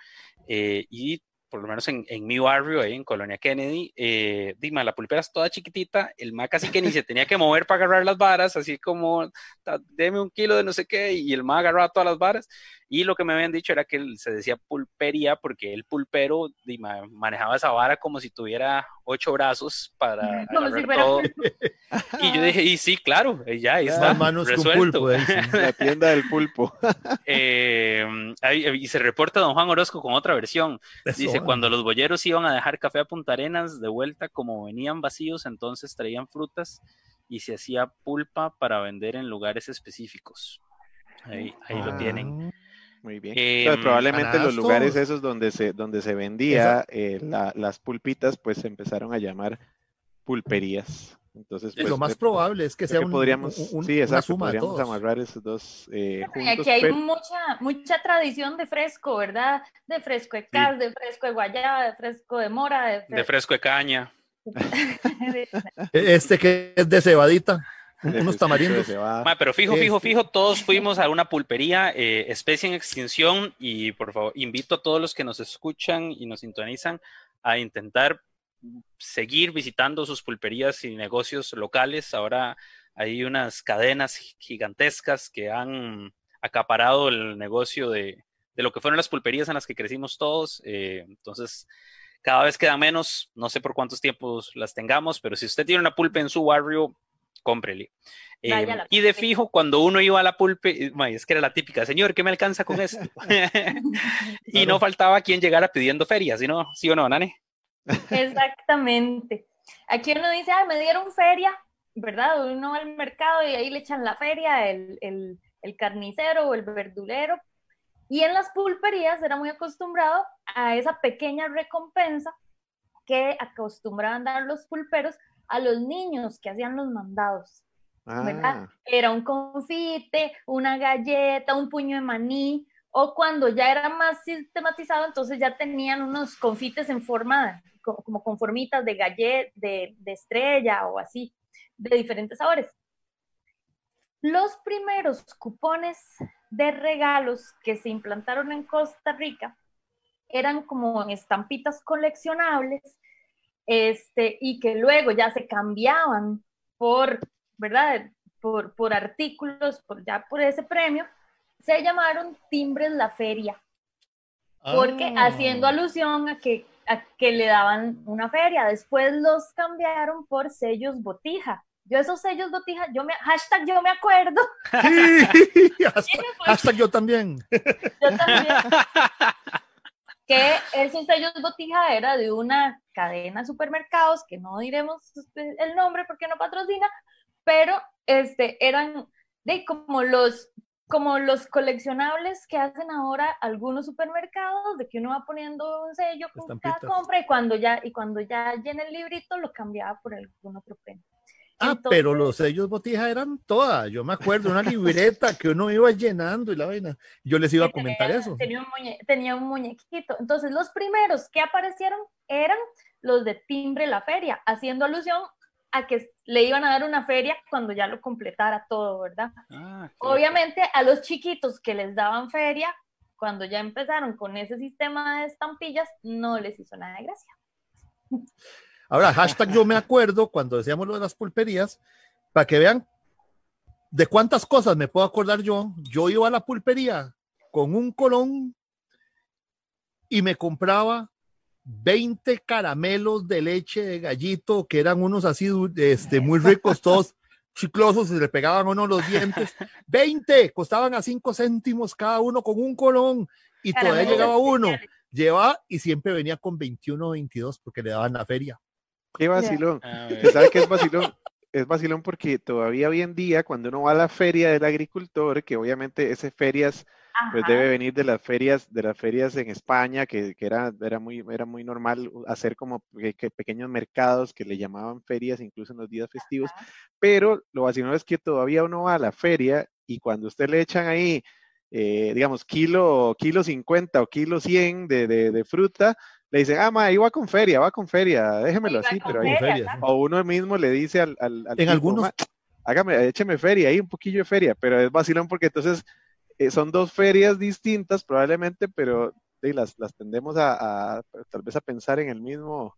eh, y por lo menos en, en, mi barrio, ahí en Colonia Kennedy, eh, dime, la pulpera es toda chiquitita, el ma casi que ni se tenía que mover para agarrar las varas, así como, deme un kilo de no sé qué, y el ma agarraba todas las varas, y lo que me habían dicho era que se decía pulpería porque el pulpero manejaba esa vara como si tuviera ocho brazos para todo. Y yo dije, y sí, claro, ya ahí está. Manos resuelto. Pulpo, la tienda del pulpo. Eh, y se reporta don Juan Orozco con otra versión. Dice, cuando los boyeros iban a dejar café a Punta Arenas, de vuelta, como venían vacíos, entonces traían frutas y se hacía pulpa para vender en lugares específicos. Ahí, ahí lo tienen. Ah. Muy bien. Em, probablemente los lugares esos donde se, donde se vendía eh, las pulpitas, pues se empezaron a llamar pulperías. Entonces, lo pues, más probable es que sea un, podríamos, sí, exacto, podríamos amarrar esos dos eh, juntos, Aquí hay mucha, mucha tradición de fresco, ¿verdad? De fresco de cal, de fresco de guayaba, de fresco de mora, de fresco de, caña. este que es de cebadita unos tamarindos. pero fijo, fijo, fijo, todos fuimos a una pulpería, eh, especie en extinción, y por favor, invito a todos los que nos escuchan y nos sintonizan a intentar seguir visitando sus pulperías y negocios locales. Ahora hay unas cadenas gigantescas que han acaparado el negocio de, lo que fueron las pulperías en las que crecimos todos. Eh, entonces, cada vez quedan menos, no sé por cuántos tiempos las tengamos, pero si usted tiene una pulpa en su barrio, cómprele. Eh, y de fijo, cuando uno iba a la pulpe, eh, es que era la típica, señor, ¿qué me alcanza con esto? y no faltaba quien llegara pidiendo ferias, ¿sí, ¿sí o no, Nane? Exactamente. Aquí uno dice, ah, me dieron feria, ¿verdad? Uno va al mercado y ahí le echan la feria, el, el, el carnicero o el verdulero. Y en las pulperías era muy acostumbrado a esa pequeña recompensa que acostumbraban dar los pulperos a los niños que hacían los mandados. Ah. Era un confite, una galleta, un puño de maní, o cuando ya era más sistematizado, entonces ya tenían unos confites en forma, como conformitas de galleta, de, de estrella o así, de diferentes sabores. Los primeros cupones de regalos que se implantaron en Costa Rica eran como estampitas coleccionables este, y que luego ya se cambiaban por, ¿verdad? Por, por artículos, por, ya por ese premio, se llamaron timbres la feria. Porque ah. haciendo alusión a que, a que le daban una feria. Después los cambiaron por sellos botija. Yo esos sellos botija, yo me, hashtag yo me acuerdo. hashtag, yo también. Yo también. que esos sellos botija era de una cadena de supermercados, que no diremos el nombre porque no patrocina, pero este, eran de como los como los coleccionables que hacen ahora algunos supermercados, de que uno va poniendo un sello con cada compra y cuando ya y cuando ya llena el librito lo cambiaba por algún otro premio. Ah, pero los sellos botija eran todas. Yo me acuerdo, una libreta que uno iba llenando y la vaina. Yo les iba a comentar eso. Tenía un, tenía un muñequito. Entonces, los primeros que aparecieron eran los de Timbre la Feria, haciendo alusión a que le iban a dar una feria cuando ya lo completara todo, ¿verdad? Ah, Obviamente a los chiquitos que les daban feria, cuando ya empezaron con ese sistema de estampillas, no les hizo nada de gracia. Ahora, hashtag yo me acuerdo cuando decíamos lo de las pulperías, para que vean de cuántas cosas me puedo acordar yo. Yo iba a la pulpería con un colón y me compraba 20 caramelos de leche de gallito, que eran unos así este, muy ricos, todos chiclosos, y le pegaban uno los dientes. 20, costaban a 5 céntimos cada uno con un colón, y todavía llegaba uno. Lleva y siempre venía con 21 o 22 porque le daban la feria. Qué vacilón. ¿Sabes qué es vacilón? Es vacilón porque todavía hoy en día, cuando uno va a la feria del agricultor, que obviamente esas ferias pues debe venir de las ferias, de las ferias en España, que, era, era, muy, era muy normal hacer como pequeños mercados que le llamaban ferias incluso en los días festivos, pero lo vacilón es que todavía uno va a la feria y cuando usted le echan ahí, eh, digamos, kilo, kilo 50 o kilo 100 de, de, fruta, le dicen, ah, ma, ahí va con feria, va con feria, déjemelo así, pero ahí. o uno mismo le dice al. al, en algunos. hágame, écheme feria, ahí un poquillo de feria, pero es vacilón porque entonces eh, son dos ferias distintas probablemente, pero las, las tendemos a, tal vez a pensar en el mismo.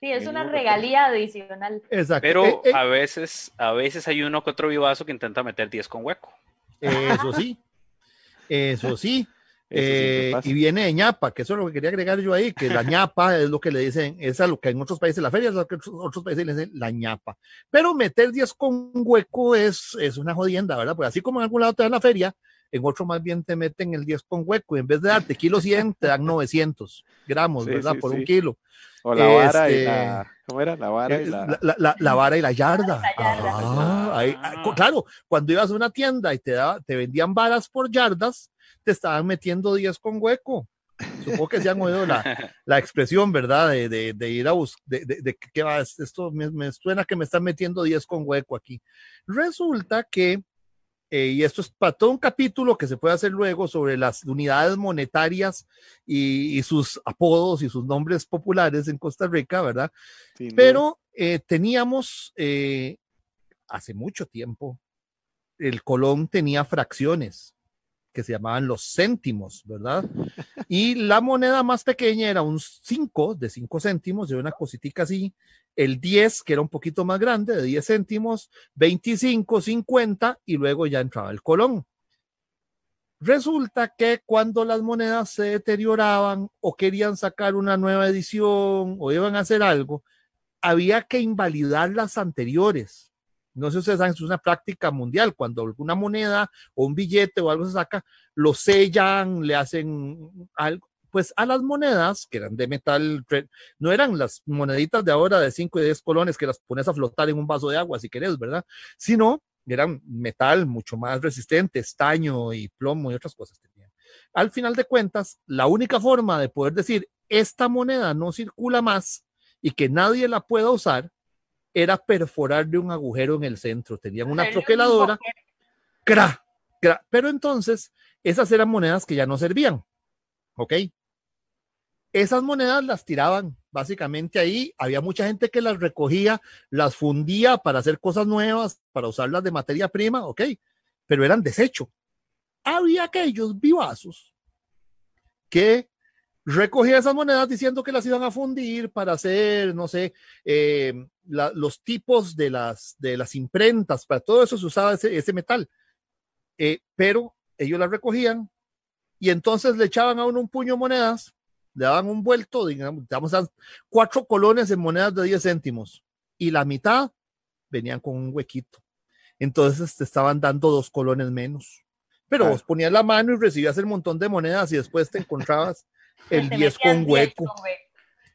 Sí, es una regalía adicional. Exacto. Pero eh, eh, a veces, a veces hay uno que otro vivazo que intenta meter 10 con hueco. Eso sí. Eso sí. Eh, y viene de ñapa, que eso es lo que quería agregar yo ahí, que la ñapa es lo que le dicen, es a lo que en otros países la feria es lo que en otros países le dicen la ñapa. Pero meter 10 con hueco es, es una jodienda, ¿verdad? Pues así como en algún lado te dan la feria, en otro más bien te meten el 10 con hueco y en vez de darte kilo 100, te dan 900 gramos, ¿verdad? Por un kilo. O la vara y la. Este, ¿Cómo era? La vara y eh, la. La, la, vara y la yarda. Ah, ah. claro, cuando ibas a una tienda y te, daba, te vendían varas por yardas, te estaban metiendo 10 con hueco. Supongo que se han oído la, la expresión, ¿verdad? De, de, de ir a buscar, de, de, que va, esto me, me, suena que me están metiendo 10 con hueco aquí. Resulta que eh, y esto es para todo un capítulo que se puede hacer luego sobre las unidades monetarias y, sus apodos y sus nombres populares en Costa Rica, ¿verdad? Pero eh, teníamos eh, hace mucho tiempo, el colón tenía fracciones que se llamaban los céntimos, ¿verdad? Y la moneda más pequeña era un 5 de 5 céntimos, de una cositica así, el 10, que era un poquito más grande, de 10 céntimos, 25, 50 y luego ya entraba el colón. Resulta que cuando las monedas se deterioraban o querían sacar una nueva edición o iban a hacer algo, había que invalidar las anteriores. No sé si ustedes saben, es una práctica mundial. Cuando alguna moneda o un billete o algo se saca, lo sellan, le hacen algo pues a las monedas que eran de metal, no eran las moneditas de ahora de 5 y 10 colones que las pones a flotar en un vaso de agua si querés, ¿verdad? Sino eran metal mucho más resistente, estaño y plomo y otras cosas. Al final de cuentas, la única forma de poder decir esta moneda no circula más y que nadie la pueda usar era perforarle un agujero en el centro. Tenían una troqueladora. ¡Cra! Pero entonces, esas eran monedas que ya no servían. ¿Ok? Esas monedas las tiraban básicamente ahí. Había mucha gente que las recogía, las fundía para hacer cosas nuevas, para usarlas de materia prima, ok, pero eran desecho. Había aquellos vivazos que recogían esas monedas diciendo que las iban a fundir para hacer, no sé, eh, los tipos de las, de las imprentas, para todo eso se usaba ese, metal. Eh, pero ellos las recogían y entonces le echaban a uno un puño de monedas le daban un vuelto, digamos, cuatro colones en monedas de 10 céntimos y la mitad venían con un huequito. Entonces te estaban dando dos colones menos. Pero vos ponías la mano y recibías el montón de monedas y después te encontrabas el 10 con hueco.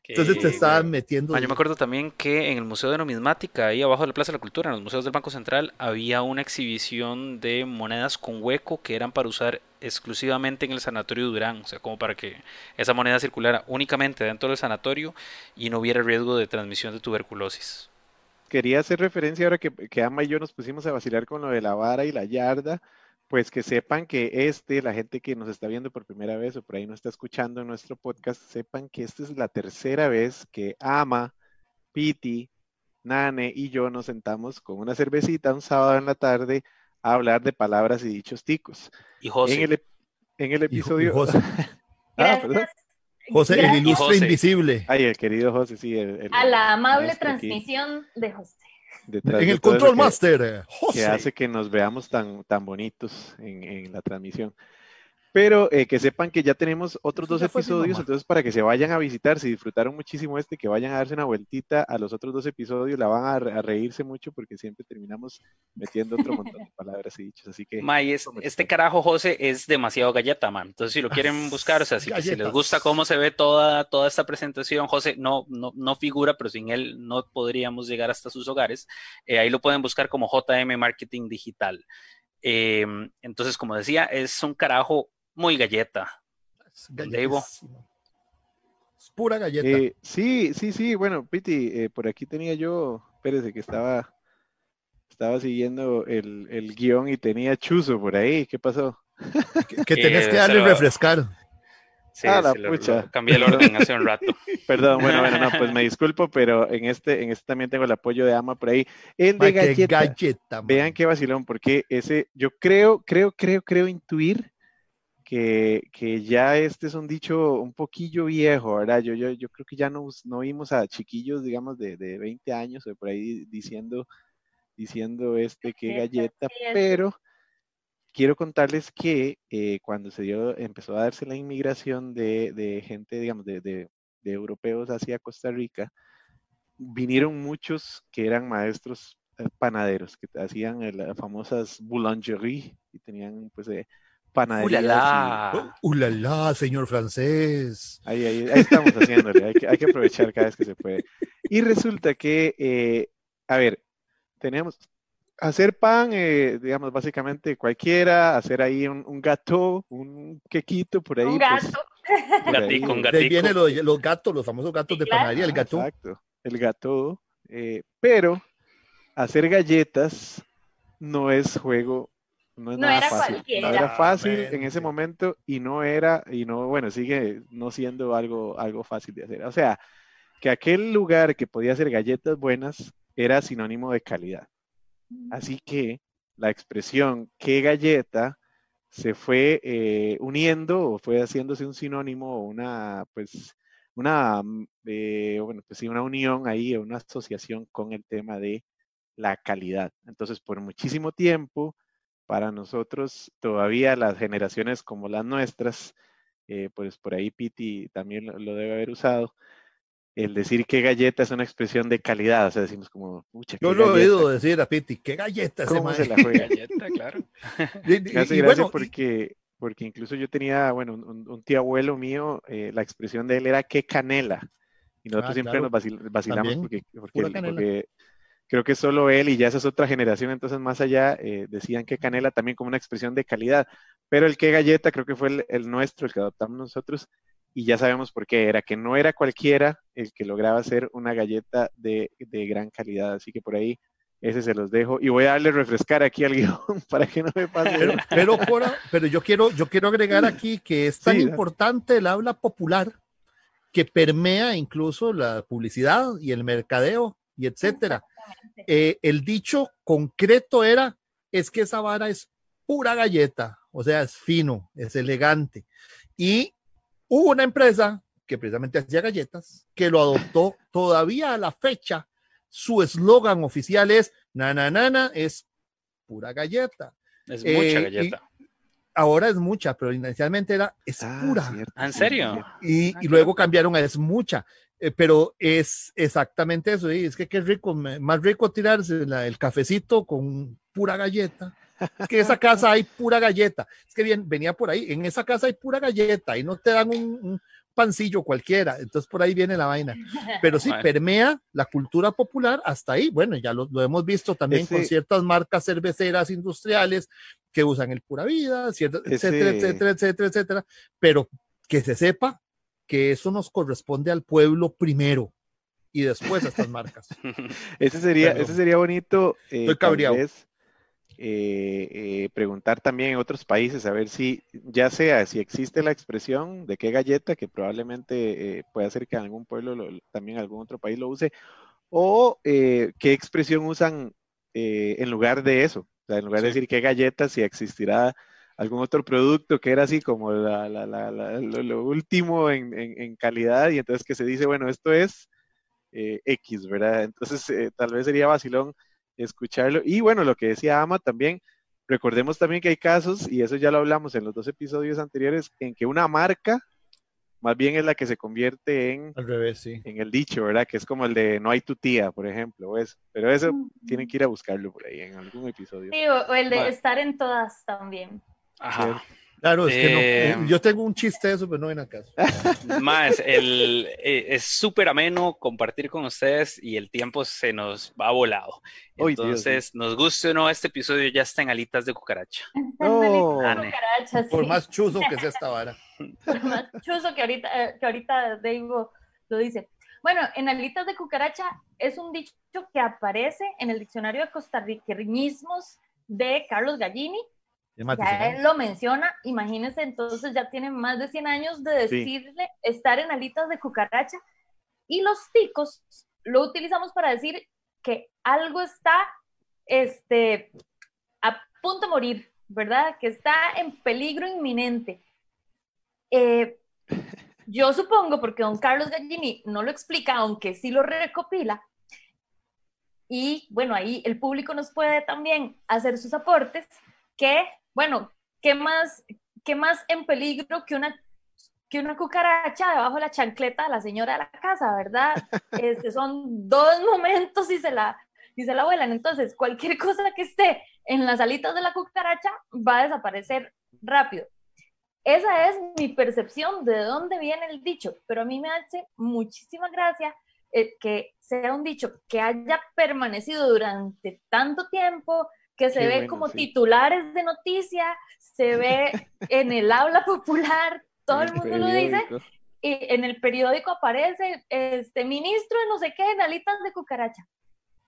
Entonces te estaban metiendo. Ah, yo me acuerdo también que en el Museo de Numismática, ahí abajo de la Plaza de la Cultura, en los museos del Banco Central, había una exhibición de monedas con hueco que eran para usar exclusivamente en el Sanatorio Durán, o sea, como para que esa moneda circulara únicamente dentro del sanatorio y no hubiera riesgo de transmisión de tuberculosis. Quería hacer referencia ahora que, que Ama y yo nos pusimos a vacilar con lo de la vara y la yarda pues que sepan que este, la gente que nos está viendo por primera vez o por ahí no está escuchando nuestro podcast, sepan que esta es la tercera vez que Ama, Piti, Nane y yo nos sentamos con una cervecita un sábado en la tarde a hablar de palabras y dichos ticos. Y José. En el, en el episodio... José. ah, José, el ilustre invisible. Ay, el querido José, sí. a la amable transmisión de José en el Control Master, eh, que hace que nos veamos tan, tan bonitos en, en la transmisión. Pero eh, que sepan que ya tenemos otros dos episodios, entonces para que se vayan a visitar, si disfrutaron muchísimo este, que vayan a darse una vueltita a los otros dos episodios, la van a, reírse mucho porque siempre terminamos metiendo otro montón de palabras y dichos. Así que. este carajo, José, es demasiado galleta, man. Entonces, si lo quieren buscar, o sea, si, les gusta cómo se ve toda, toda esta presentación, José no, no, no figura, pero sin él no podríamos llegar hasta sus hogares. Eh, ahí lo pueden buscar como JM Marketing Digital. Em, entonces, como decía, es un carajo muy galleta. Es, es pura galleta. Eh, sí, sí, sí. Bueno, Piti, eh, por aquí tenía yo, espérese que estaba, estaba siguiendo el, el guion y tenía chuzo por ahí. ¿Qué pasó? Que, tenés que darle refrescar. Sí, ah, la pucha. cambié el orden hace un rato. Perdón, bueno, bueno, no, pues me disculpo, pero en este, en este también tengo el apoyo de Ama por ahí. El de galleta. Vean qué vacilón, porque ese, yo creo, creo, creo, creo intuir que, que, ya este es un dicho un poquillo viejo, ¿verdad? Yo, yo, yo creo que ya no, no vimos a chiquillos, digamos, de, de 20 años o por ahí diciendo, diciendo este que galleta, pero quiero contarles que eh, cuando se dio, empezó a darse la inmigración de, gente, digamos, de, europeos hacia Costa Rica, vinieron muchos que eran maestros eh, panaderos, que hacían las famosas boulangerie y tenían pues eh, panaderías. ¡Ulala! ¡Ulala, señor francés! Ahí, ahí, estamos haciéndole, hay que, hay que, aprovechar cada vez que se puede. Y resulta que, a ver, tenemos, hacer pan, eh, digamos, básicamente cualquiera, hacer ahí un, un, gato, un quequito por ahí. Un pues, gato. gatico, un gatico. De ahí vienen los, gatos, los famosos gatos de panadería, el gato. Exacto, el gato. Eh, pero hacer galletas no es juego, no es nada fácil. No era fácil en ese momento y no era, y no, bueno, sigue no siendo algo, algo fácil de hacer. O sea, que aquel lugar que podía hacer galletas buenas era sinónimo de calidad. Así que la expresión qué galleta se fue eh, uniendo o fue haciéndose un sinónimo o una, pues, una, mm, eh, bueno, pues sí, una unión ahí, una asociación con el tema de la calidad. Entonces, por muchísimo tiempo, para nosotros, todavía las generaciones como las nuestras, eh, pues por ahí Piti también lo debe haber usado, el decir qué galleta es una expresión de calidad, o sea, decimos como, pucha, Yo lo he oído decir a Piti, qué galleta ¿Cómo se la juega? galleta, claro. y, porque, porque incluso yo tenía, bueno, un, tío abuelo mío, eh, la expresión de él era qué canela, y nosotros ah, siempre nos vacilamos porque, porque, creo que solo él y ya esa es otra generación, entonces más allá eh, decían que canela también como una expresión de calidad, pero el qué galleta creo que fue el, el nuestro, el que adoptamos nosotros, y ya sabemos por qué era, que no era cualquiera el que lograba hacer una galleta de, gran calidad, así que por ahí ese se los dejo y voy a darle refrescar aquí al guion para que no me pase. Pero, pero, yo, quiero, yo quiero agregar aquí que es tan importante el habla popular que permea incluso la publicidad y el mercadeo y etcétera. Eh, el dicho concreto era, es que esa vara es pura galleta, o sea, es fino, es elegante. Y Hubo una empresa que precisamente hacía galletas, que lo adoptó todavía a la fecha. Su eslogan oficial es, na, es pura galleta. Es mucha eh, galleta. Ahora es mucha, pero inicialmente era, es ah, pura. Ah, ¿En serio? Y, ah, luego cambiaron a es mucha. Eh, pero es exactamente eso. Y es que qué rico, más rico tirarse el cafecito con pura galleta es que en esa casa hay pura galleta. Es que bien, venía por ahí. En esa casa hay pura galleta y no te dan un, pancillo cualquiera. Entonces por ahí viene la vaina. Pero sí, permea la cultura popular hasta ahí. Bueno, ya lo, hemos visto también con ciertas marcas cerveceras industriales que usan el pura vida, etcétera, etcétera, etcétera, etcétera. Pero que se sepa que eso nos corresponde al pueblo primero y después a estas marcas. ese sería, ese sería bonito. Eh, estoy cabreado. Eh, eh, preguntar también en otros países a ver si, ya sea si existe la expresión de qué galleta, que probablemente eh, puede ser que algún pueblo, también algún otro país lo use, o qué expresión usan en lugar de eso. O sea, en lugar de decir qué galleta, si existirá algún otro producto que era así como lo, último en, calidad y entonces que se dice, bueno, esto es X, ¿verdad? Entonces tal vez sería vacilón escucharlo. Y bueno, lo que decía Ama también, recordemos también que hay casos, y eso ya lo hablamos en los dos episodios anteriores, en que una marca más bien es la que se convierte en, Al revés, sí. en el dicho, ¿verdad? Que es como el de no hay tu tía, por ejemplo. Pero eso tienen que ir a buscarlo por ahí en algún episodio. Sí, o, el de estar en todas también. Ajá. Claro, es que no, eh, yo tengo un chiste de eso, pero no en acaso. Más, el, eh, es súper ameno compartir con ustedes y el tiempo se nos va volado. Entonces, nos guste o no, este episodio ya está en alitas de cucaracha. No, por más chuzo que sea esta vara. Por más chuzo que ahorita, eh, que ahorita Dave lo dice. Bueno, en alitas de cucaracha es un dicho que aparece en el diccionario de costarriqueñismos de Carlos Gallini. Ya él lo menciona, imagínense, entonces ya tiene más de 100 años de decirle estar en alitas de cucaracha. Y los ticos lo utilizamos para decir que algo está este, a punto de morir, ¿verdad? Que está en peligro inminente. Eh, yo supongo, porque don Carlos Gallini no lo explica, aunque sí lo recopila, y bueno, ahí el público nos puede también hacer sus aportes, que, bueno, ¿qué más, qué más en peligro que una, que una cucaracha debajo de la chancleta de la señora de la casa, verdad? Este, son dos momentos y se la, y se la vuelan. Entonces, cualquier cosa que esté en las alitas de la cucaracha va a desaparecer rápido. Esa es mi percepción de dónde viene el dicho, pero a mí me hace muchísima gracia eh, que sea un dicho que haya permanecido durante tanto tiempo, que se ve como titulares de noticia, se ve en el habla popular, todo el, mundo lo dice, y en el periódico aparece este ministro de no sé qué, en alitas de cucaracha,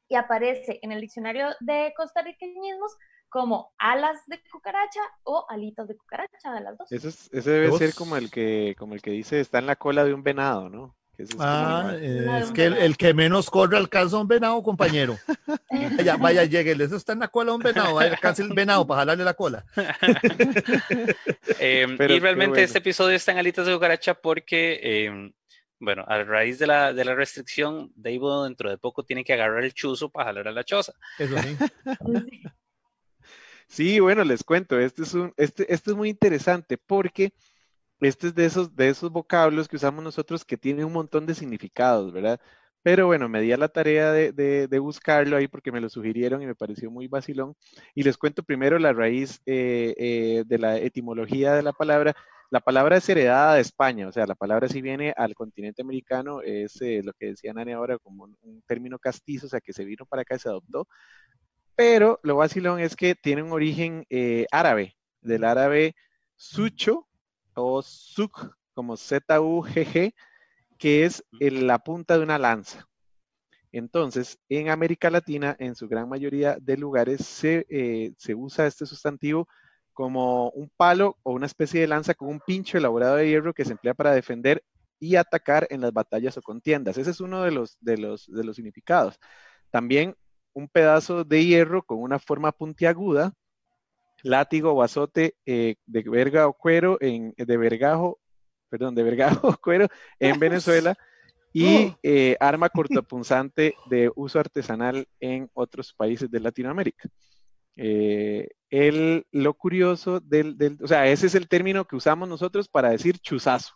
y aparece en el diccionario de costarriqueñismos como alas de cucaracha o alitas de cucaracha, de las dos. Eso ese debe ser como el que, como el que dice está en la cola de un venado, ¿no? Ah, es que el, que menos corre alcanza un venado, compañero. vaya, vaya, llegue, eso está en la cola un venado, vaya, alcance el venado para jalarle la cola. Em, y realmente este episodio está en alitas de cucaracha porque, em, bueno, a raíz de la, de la restricción, David dentro de poco tiene que agarrar el chuzo para jalar a la choza. Eso sí. Sí, bueno, les cuento, este es, un, este, este es muy interesante porque este es de esos, de esos vocablos que usamos nosotros que tiene un montón de significados, ¿verdad? Pero bueno, me di a la tarea de, buscarlo ahí porque me lo sugirieron y me pareció muy vacilón. Y les cuento primero la raíz eh, eh, de la etimología de la palabra. La palabra es heredada de España, o sea, la palabra si viene al continente americano, es eh, lo que decía Nani ahora como un, término castizo, o sea, que se vino para acá y se adoptó, pero lo vacilón es que tiene un origen árabe, del árabe sucho o suk, como Z-U-G-G, que es la punta de una lanza. Entonces, en América Latina, en su gran mayoría de lugares, se, eh, se, usa este sustantivo como un palo o una especie de lanza con un pincho elaborado de hierro que se emplea para defender y atacar en las batallas o contiendas. Ese es uno de los, de los, de los significados. También un pedazo de hierro con una forma puntiaguda, látigo o azote eh, de verga o cuero, en, de vergajo, perdón, de vergajo o cuero en Venezuela y oh. eh, arma cortopunzante de uso artesanal en otros países de Latinoamérica. Eh, el, lo curioso del, o sea, ese es el término que usamos nosotros para decir chuzazo.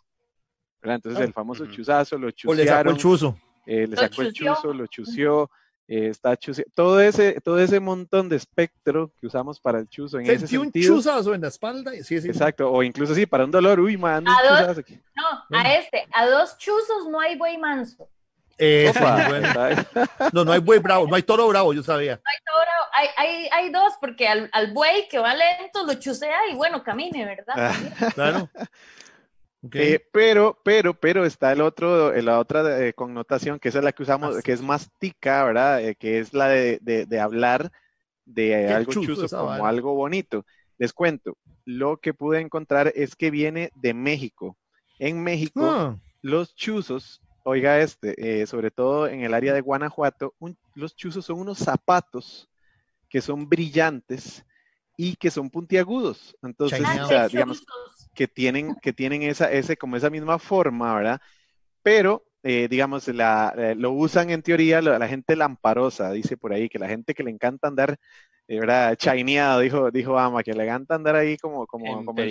Entonces el famoso chuzazo, lo chuzaron. le sacó el chuzo. le sacó el chuzo, lo chució, eh, está todo ese, todo ese montón de espectro que usamos para el chuzo en ese un chuzazo en la espalda. Sí, sí, Exacto, o incluso sí, para un dolor, uy, man. A dos, no, a este, a dos chuzos no hay buey manso. no, no hay buey bravo, no hay toro bravo, yo sabía. No hay toro bravo, hay, hay, hay dos, porque al, al, buey que va lento lo chusea y bueno, camine, ¿verdad? claro. Eh, pero, pero, pero está el otro, eh, la otra eh, connotación, que esa es la que usamos, que es más tica, ¿verdad? que es la de, de, hablar de algo chuzo, como algo bonito. Les cuento, lo que pude encontrar es que viene de México. En México, ah. los chuzos, oiga este, sobre todo en el área de Guanajuato, los chuzos son unos zapatos que son brillantes y que son puntiagudos. Entonces, digamos, que tienen, que tienen esa, ese, como esa misma forma, ¿verdad? Pero, eh, digamos, la, eh, lo usan en teoría la, gente lamparosa, dice por ahí, que la gente que le encanta andar, eh, ¿verdad? Chaineado, dijo, dijo Ama, que le encanta andar ahí como, como, como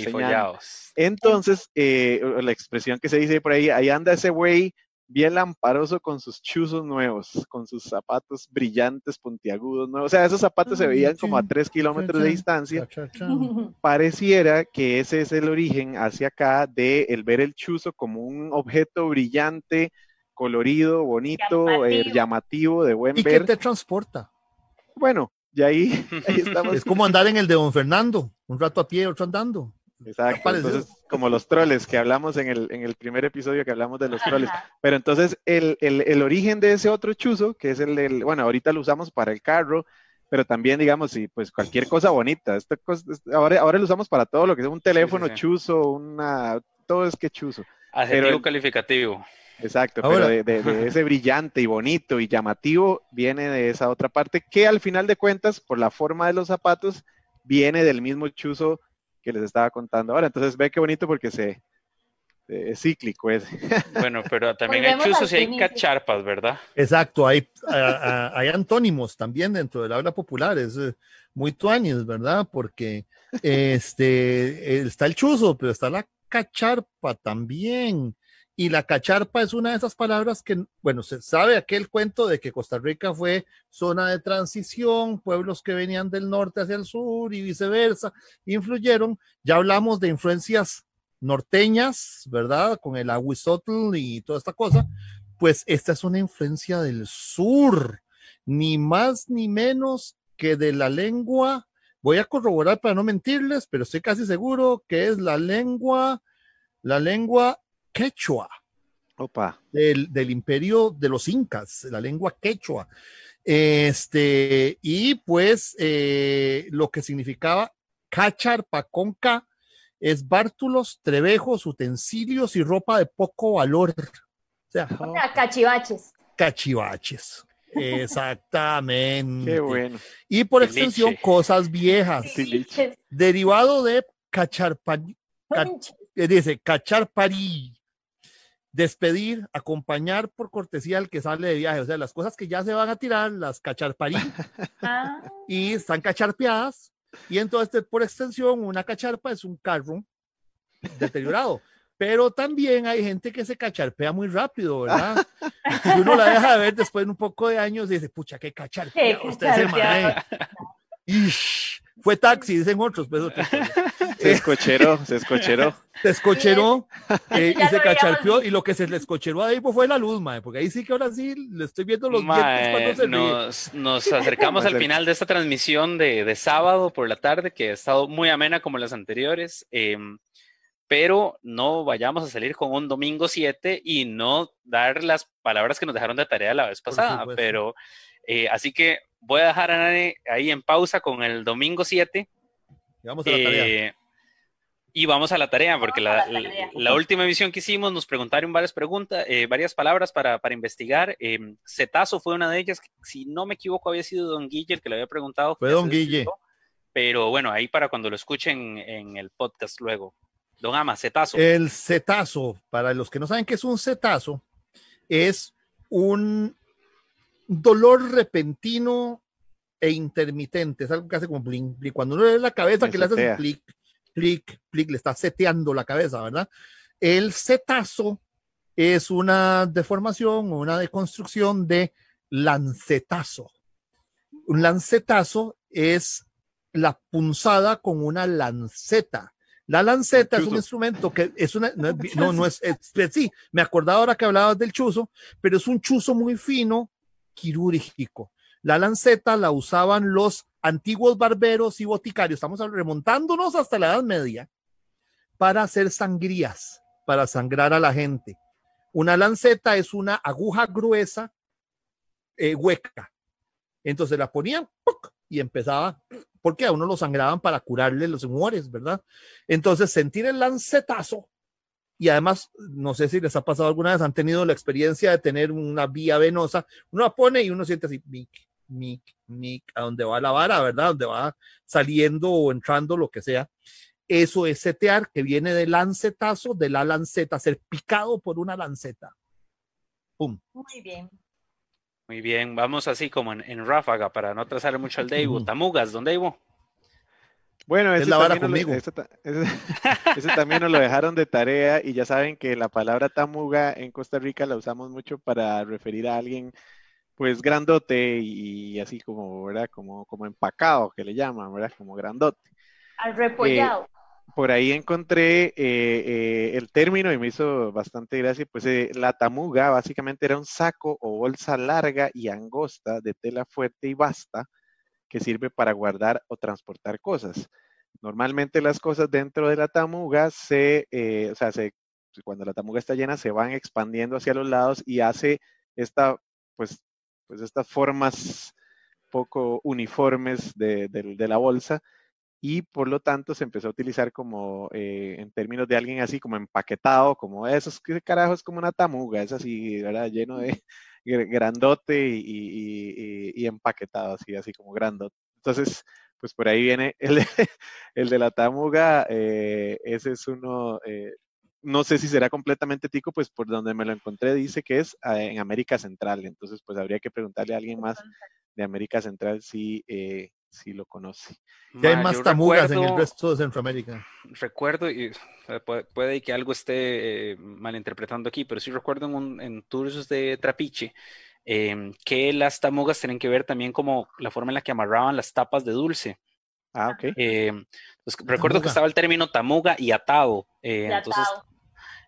Entonces, la expresión que se dice por ahí, ahí anda ese güey bien lamparoso con sus chuzos nuevos, con sus zapatos brillantes, puntiagudos nuevos. O sea, esos zapatos se veían como a tres kilómetros de distancia. Pareciera que ese es el origen hacia acá de el ver el chuzo como un objeto brillante, colorido, bonito, eh, llamativo, de buen ver. ¿Y qué te transporta? Bueno, y ahí, estamos. Es como andar en el de Don Fernando, un rato a pie, otro andando. Exacto. Entonces, como los troles que hablamos en el, en el primer episodio que hablamos de los troles. Pero entonces, el, el, el, origen de ese otro chuzo, que es el del, bueno, ahorita lo usamos para el carro, pero también, digamos, si pues cualquier cosa bonita. Esta cosa, ahora, ahora lo usamos para todo lo que es un teléfono chuzo, una, todo es que chuzo. Adjetivo calificativo. Exacto, pero de, ese brillante y bonito y llamativo viene de esa otra parte que al final de cuentas, por la forma de los zapatos, viene del mismo chuzo que les estaba contando ahora. Entonces ve qué bonito porque se es cíclico es. Bueno, pero también hay chuzos y hay cacharpas, ¿verdad? Exacto, hay, hay antónimos también dentro del habla popular, es eh, muy tuanis, ¿verdad? Porque este está el chuzo, pero está la cacharpa también. Y la cacharpa es una de esas palabras que, bueno, se sabe aquel cuento de que Costa Rica fue zona de transición, pueblos que venían del norte hacia el sur y viceversa, influyeron. Ya hablamos de influencias norteñas, ¿verdad? Con el aguizotl y toda esta cosa. Pues esta es una influencia del sur, ni más ni menos que de la lengua. Voy a corroborar para no mentirles, pero estoy casi seguro que es la lengua, la lengua quechua. Opa. Del, del, imperio de los incas, la lengua quechua. Este, y pues eh, lo que significaba cacharpa con K es bártulos, trebejos, utensilios y ropa de poco valor. O sea, cachivaches. Cachivaches. Exactamente. Qué bueno. Y por extensión, cosas viejas. Derivado de cacharpa, eh, dice cacharparí, despedir, acompañar por cortesía al que sale de viaje. O sea, las cosas que ya se van a tirar, las cacharparí, ah. y están cacharpeadas. Y entonces, por extensión, una cacharpa es un carro deteriorado. Pero también hay gente que se cacharpea muy rápido, ¿verdad? Y uno la deja de ver después de un poco de años y dice, pucha, qué cacharpea usted se fue taxi, dicen otros. Pues, se escocheró, se escocheró. Se escocheró eh, y se cacharpeó. Y lo que se le escocheró ahí pues, fue la luz, mae, porque ahí sí que ahora sí le estoy viendo los cuando se nos, nos acercamos al final de esta transmisión de, de, sábado por la tarde, que ha estado muy amena como las anteriores. Em, pero no vayamos a salir con un domingo 7 y no dar las palabras que nos dejaron de tarea la vez pasada. Pero eh, así que voy a dejar a Nani ahí en pausa con el domingo 7. Y vamos a la tarea. Eh, y vamos a la tarea, porque la, la, última emisión que hicimos nos preguntaron varias preguntas, eh, varias palabras para, para investigar. cetazo fue una de ellas, si no me equivoco había sido Don Guille el que le había preguntado. Fue Don Guille. Pero bueno, ahí para cuando lo escuchen en el podcast luego. Don Ama, cetazo. El cetazo, para los que no saben qué es un cetazo, es un dolor repentino e intermitente. Es algo que hace como blink, Cuando uno le la cabeza, que le hace clic, clic, clic, le está seteando la cabeza, ¿verdad? El cetazo es una deformación o una deconstrucción de lancetazo. Un lancetazo es la punzada con una lanceta. La lanceta es un instrumento que es una, no, no es, sí, me acordaba ahora que hablabas del chuzo, pero es un chuzo muy fino quirúrgico. La lanceta la usaban los antiguos barberos y boticarios, estamos remontándonos hasta la Edad Media, para hacer sangrías, para sangrar a la gente. Una lanceta es una aguja gruesa, eh, hueca. Entonces la ponían y empezaba, porque a uno lo sangraban para curarle los humores, ¿verdad? Entonces sentir el lancetazo y además, no sé si les ha pasado alguna vez, han tenido la experiencia de tener una vía venosa, uno la pone y uno siente así, mic, mic, a donde va la vara, ¿verdad? Donde va saliendo o entrando, lo que sea. Eso es setear, que viene del lancetazo, de la lanceta, ser picado por una lanceta. ¡Pum! Muy bien. Muy bien, vamos así como en, ráfaga para no trazar mucho al Deivo. Tamugas, ¿dónde Ivo? Bueno, ese, también lo, ese, también nos lo dejaron de tarea y ya saben que la palabra tamuga en Costa Rica la usamos mucho para referir a alguien pues grandote y, así como, ¿verdad? Como, como empacado que le llaman, ¿verdad? Como grandote. Al repollado. Eh, por ahí encontré eh, eh, el término y me hizo bastante gracia, pues la tamuga básicamente era un saco o bolsa larga y angosta de tela fuerte y basta que sirve para guardar o transportar cosas. normalmente las cosas dentro de la tamuga se, eh, o sea, se, cuando la tamuga está llena, se van expandiendo hacia los lados y hace esta, pues, pues estas formas poco uniformes de, la bolsa y por lo tanto se empezó a utilizar como eh, en términos de alguien así como empaquetado, como esos que carajo es como una tamuga, es así, ¿verdad? Lleno de grandote y, empaquetado, así, así como grandote. Entonces, pues por ahí viene el de, el de la tamuga, eh, ese es uno, eh, no sé si será completamente tico, pues por donde me lo encontré dice que es ah, en América Central, entonces pues habría que preguntarle a alguien más de América Central si, eh, si lo conoce. ¿Qué hay más tamugas en el resto de Centroamérica? Recuerdo, y puede, que algo esté eh, malinterpretando aquí, pero sí recuerdo en, un, en tours de Trapiche em, que las tamugas tienen que ver también como la forma en la que amarraban las tapas de dulce. Ah, ok. Em, pues, recuerdo que estaba el término tamuga y atado. Eh, entonces,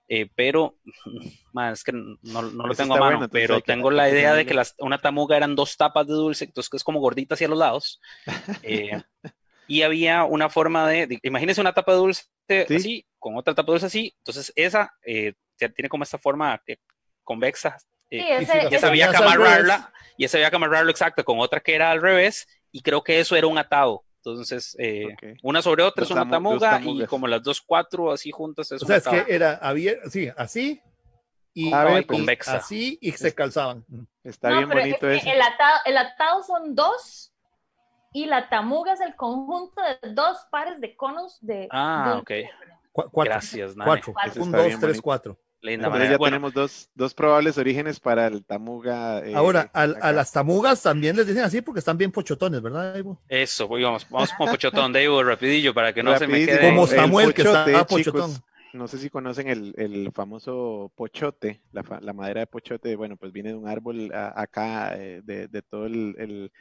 eh, pero más que no, lo tengo a mano, pero tengo la idea de que una tamuga eran dos tapas de dulce, entonces que es como gordita hacia los lados. Eh, y había una forma de, imagínense una tapa de dulce así, con otra tapa de dulce así, entonces esa eh, tiene como esta forma convexa. y esa había que amarrarla, y esa había que amarrarlo exacto con otra que era al revés, y creo que eso era un atado. Entonces, eh, una sobre otra es una tamuga y como las dos, cuatro así juntas es O sea, es que era, había, sí, así y, convexa. así y se calzaban. Está bien bonito eso. El atado, el atado son dos y la tamuga es el conjunto de dos pares de conos de. Ah, ok. Gracias, Nani. Cuatro. Un, dos, tres, cuatro ya tenemos dos, dos, probables orígenes para el tamuga. Eh, Ahora, a, las tamugas también les dicen así porque están bien pochotones, ¿verdad, Ivo? Eso, vamos, vamos con pochotón de Ivo rapidillo para que no se me quede. Como Samuel que está pochotón. no sé si conocen el, el famoso pochote, la, la, madera de pochote, bueno, pues viene de un árbol acá eh, de, de, todo el, el,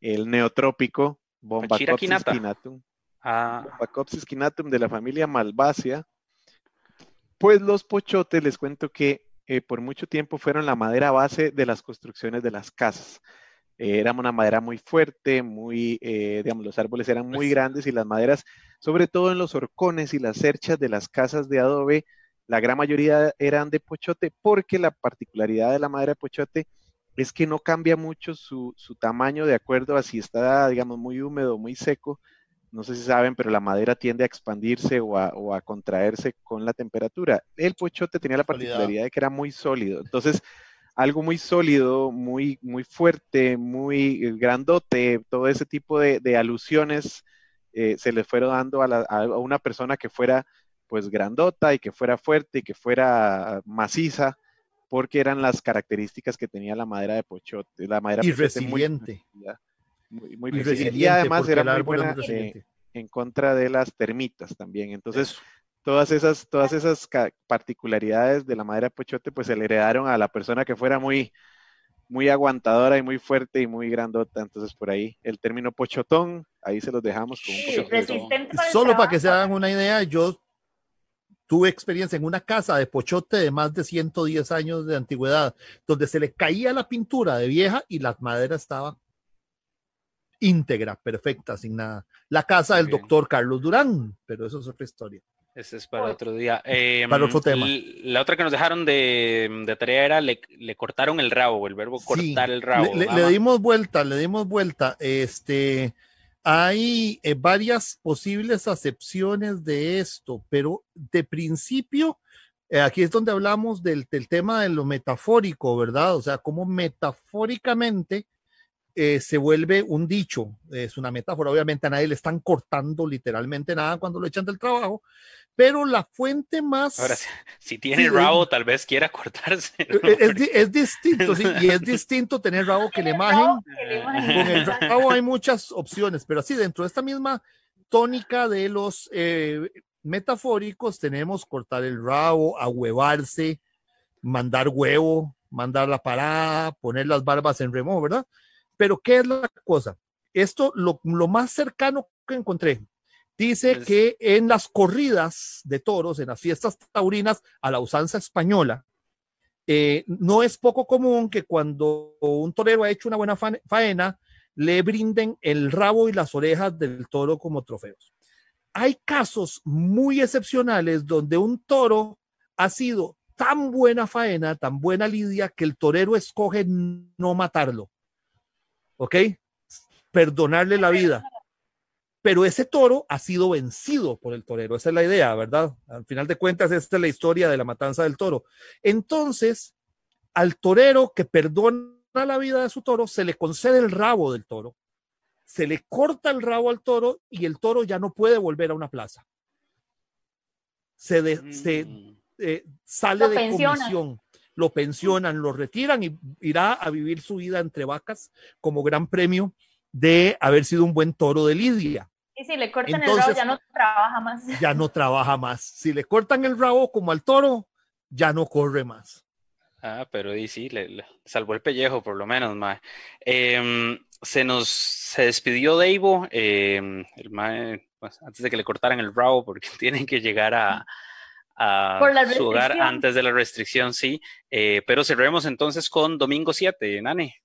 el neotrópico, Bombacopsis quinatum. Ah. Bombacopsis quinatum de la familia Malvasia pues los pochotes, les cuento que eh, por mucho tiempo fueron la madera base de las construcciones de las casas. Eh, era una madera muy fuerte, muy, eh, digamos, los árboles eran muy pues grandes y las maderas, sobre todo en los horcones y las cerchas de las casas de adobe, la gran mayoría eran de pochote porque la particularidad de la madera de pochote es que no cambia mucho su, su tamaño de acuerdo a si está, digamos, muy húmedo o muy seco, no sé si saben, pero la madera tiende a expandirse o a, contraerse con la temperatura. El pochote tenía la particularidad de que era muy sólido. Entonces, algo muy sólido, muy, muy fuerte, muy eh, grandote, todo ese tipo de, alusiones eh, se le fueron dando a, una persona que fuera pues grandota y que fuera fuerte y que fuera maciza, porque eran las características que tenía la madera de pochote. La madera y resiliente muy, muy y además era muy buena eh, en contra de las termitas también. Entonces, todas esas, todas esas particularidades de la madera de pochote, pues se le heredaron a la persona que fuera muy, muy aguantadora y muy fuerte y muy grandota. Entonces, por ahí el término pochotón, ahí se los dejamos con un poco Solo para que se hagan una idea, yo tuve experiencia en una casa de pochote de más de 110 años de antigüedad, donde se le caía la pintura de vieja y la madera estaba íntegra, perfecta, sin nada. La casa del doctor Carlos Durán, pero eso es otra historia. Ese es para otro día. para otro em, tema. La otra que nos dejaron de, tarea era le, cortaron el rabo, el verbo cortar el rabo. Le, dimos vuelta, le dimos vuelta. Este, hay eh, varias posibles acepciones de esto, pero de principio, eh, aquí es donde hablamos del, del, tema de lo metafórico, ¿verdad? O sea, cómo metafóricamente eh, se vuelve un dicho, es una metáfora, obviamente a nadie le están cortando literalmente nada cuando lo echan del trabajo, pero la fuente más... Ahora, si tiene rabo, tal vez quiera cortarse. E-, es, distinto, sí, y es distinto tener rabo que la imagen. Con el rabo hay muchas opciones, pero así dentro de esta misma tónica de los eh, metafóricos tenemos cortar el rabo, ahuevarse, mandar huevo, mandar la parada, poner las barbas en remo, ¿verdad? Pero, ¿qué es la cosa? Esto, lo, más cercano que encontré, dice que en las corridas de toros, en las fiestas taurinas a la usanza española, eh, no es poco común que cuando un torero ha hecho una buena faena, le brinden el rabo y las orejas del toro como trofeos. hay casos muy excepcionales donde un toro ha sido tan buena faena, tan buena lidia, que el torero escoge no matarlo. ¿Ok? Perdonarle la vida. Pero ese toro ha sido vencido por el torero. Esa es la idea, ¿verdad? Al final de cuentas, esta es la historia de la matanza del toro. Entonces, al torero que perdona la vida de su toro, se le concede el rabo del toro se le corta el rabo al toro y el toro ya no puede volver a una plaza. Se, mm. eh, sale de comisión, lo pensionan, lo retiran y irá a vivir su vida entre vacas como gran premio de haber sido un buen toro de Lidia. Y si le cortan el rabo ya no trabaja más. Ya no trabaja más. Si le cortan el rabo como al toro, ya no corre más. Ah, pero y sí, le, salvó el pellejo por lo menos, más se nos se despidió de eh, el mae, pues, antes de que le cortaran el rabo, porque tienen que llegar a, su hogar antes de la restricción, sí. Eh, pero cerremos entonces con domingo 7, Nane.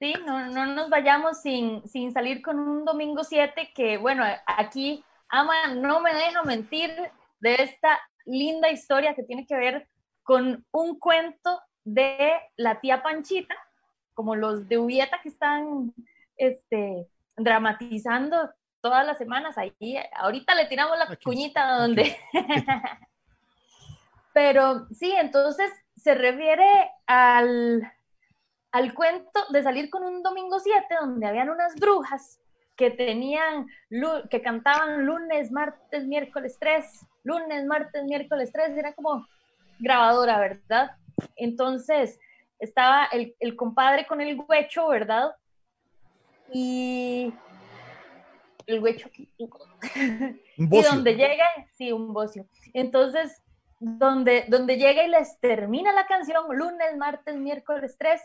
Sí, no, no nos vayamos sin, sin salir con un domingo 7 que, bueno, aquí Ama no me deja mentir de esta linda historia que tiene que ver con un cuento de la tía Panchita, como los de Ubieta que están este, dramatizando todas las semanas. Ahí, ahorita le tiramos la cuñita donde... Pero sí, entonces se refiere al, al cuento de salir con un domingo 7 donde habían unas brujas que tenían, que cantaban lunes, martes, miércoles 3, lunes, martes, miércoles 3, era como grabadora, ¿verdad? Entonces, estaba el, el compadre con el huecho, ¿verdad? Y el huecho y donde llega, sí, un bocio. Entonces, donde, donde llega y les termina la canción, lunes, martes, miércoles 3,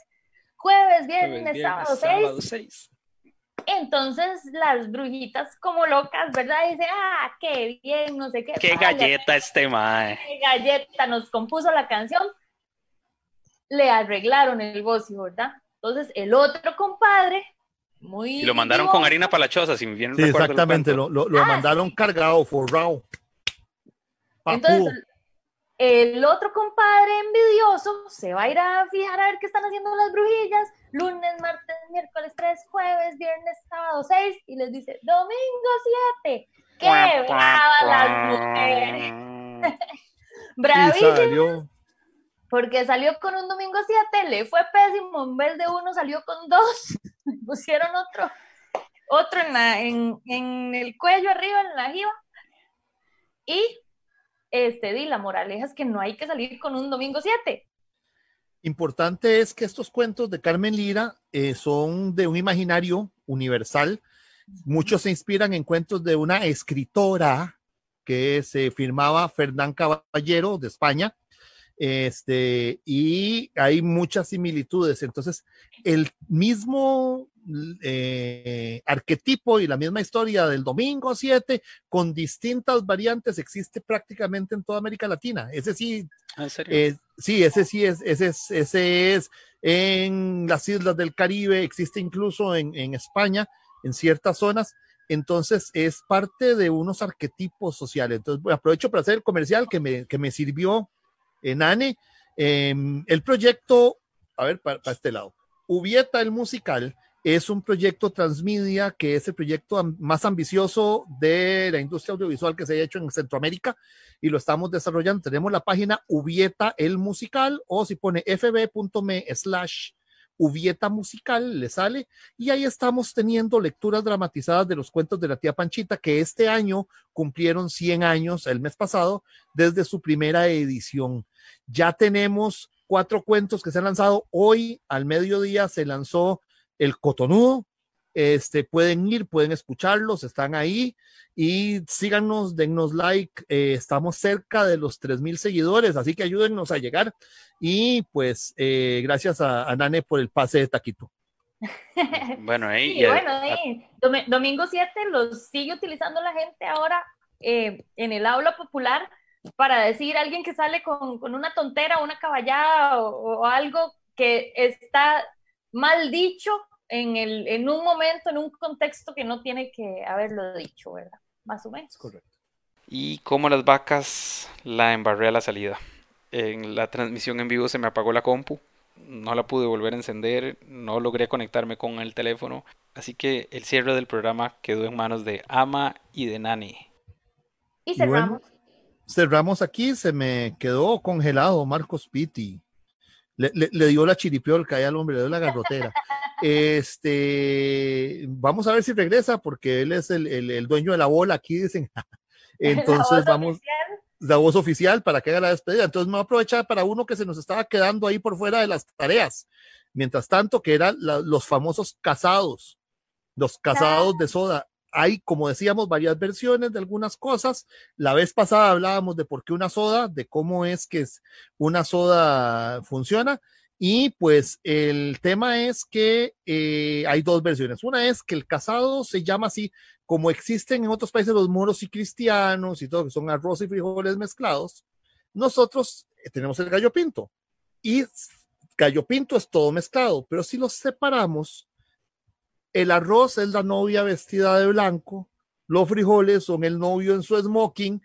jueves, viernes, sábado 6. Entonces las brujitas como locas, ¿verdad? Dice, ah, qué bien, no sé qué. Qué galleta este mae. Qué galleta nos compuso la canción le arreglaron el bocio, ¿verdad? Entonces el otro compadre, muy... Y lo mandaron con harina palachosa, si me viene sí, exactamente, lo, lo, lo ah, mandaron cargado, forrado. Entonces, el otro compadre envidioso se va a ir a fijar a ver qué están haciendo las brujillas, lunes, martes, miércoles 3, jueves, viernes, sábado 6, y les dice, domingo 7. ¡Qué brava las mujeres! Bravísimo porque salió con un domingo 7, le fue pésimo, en vez de uno salió con dos, pusieron otro, otro en, en, el cuello arriba, en la jiba, y este, di, la moraleja es que no hay que salir con un domingo 7. Importante es que estos cuentos de Carmen Lira eh, son de un imaginario universal. Muchos se inspiran en cuentos de una escritora que se firmaba Fernán Caballero de España, este, y hay muchas similitudes. Entonces, el mismo eh, arquetipo y la misma historia del domingo 7 con distintas variantes existe prácticamente en toda América Latina. Ese sí, ah, eh, sí, ese sí es, ese es, ese es en las islas del Caribe, existe incluso en, en España, en ciertas zonas. Entonces es parte de unos arquetipos sociales. Entonces aprovecho para hacer el comercial que me, que me sirvió en ANE. Em, el proyecto, a ver, para, este lado, Ubieta el musical es un proyecto transmedia que es el proyecto más ambicioso de la industria audiovisual que se ha hecho en Centroamérica y lo estamos desarrollando. Tenemos la página Ubieta el musical o si pone fb.me slash Ubieta Musical, le sale, y ahí estamos teniendo lecturas dramatizadas de los cuentos de la tía Panchita, que este año cumplieron 100 años, el mes pasado, desde su primera edición. Ya tenemos cuatro cuentos que se han lanzado. Hoy al mediodía se lanzó El Cotonudo, este, pueden ir, pueden escucharlos, están ahí y síganos, dennos like. Eh, estamos cerca de los 3000 seguidores, así que ayúdennos a llegar. Y pues, eh, gracias a, Nane por el pase de Taquito. bueno, ahí. bueno, domingo 7 los sigue utilizando la gente ahora eh, en el aula popular para decir a alguien que sale con, una tontera, una caballada o, o algo que está mal dicho en, el, en un momento, en un contexto que no tiene que haberlo dicho, ¿verdad? más o menos. Correcto. Y como las vacas la embarré a la salida. En la transmisión en vivo se me apagó la compu, no la pude volver a encender, no logré conectarme con el teléfono, así que el cierre del programa quedó en manos de Ama y de Nani. Y cerramos. cerramos aquí, se me quedó congelado Marcos Pitti. Le, dio la chiripiolca ahí al hombre, le dio la garrotera. este, vamos a ver si regresa, porque él es el, dueño de la bola aquí, dicen. Entonces vamos, la voz oficial para que haga la despedida. Entonces me voy a aprovechar para uno que se nos estaba quedando ahí por fuera de las tareas. Mientras tanto, que eran los famosos casados, los casados de soda. Hay, como decíamos, varias versiones de algunas cosas. La vez pasada hablábamos de por qué una soda, de cómo es que una soda funciona. Y pues el tema es que eh, hay dos versiones. Una es que el casado se llama así como existen en otros países los moros y cristianos y todo, que son arroz y frijoles mezclados, nosotros eh, tenemos el gallo pinto. Y gallo pinto es todo mezclado, pero si los separamos, el arroz es la novia vestida de blanco, los frijoles son el novio en su smoking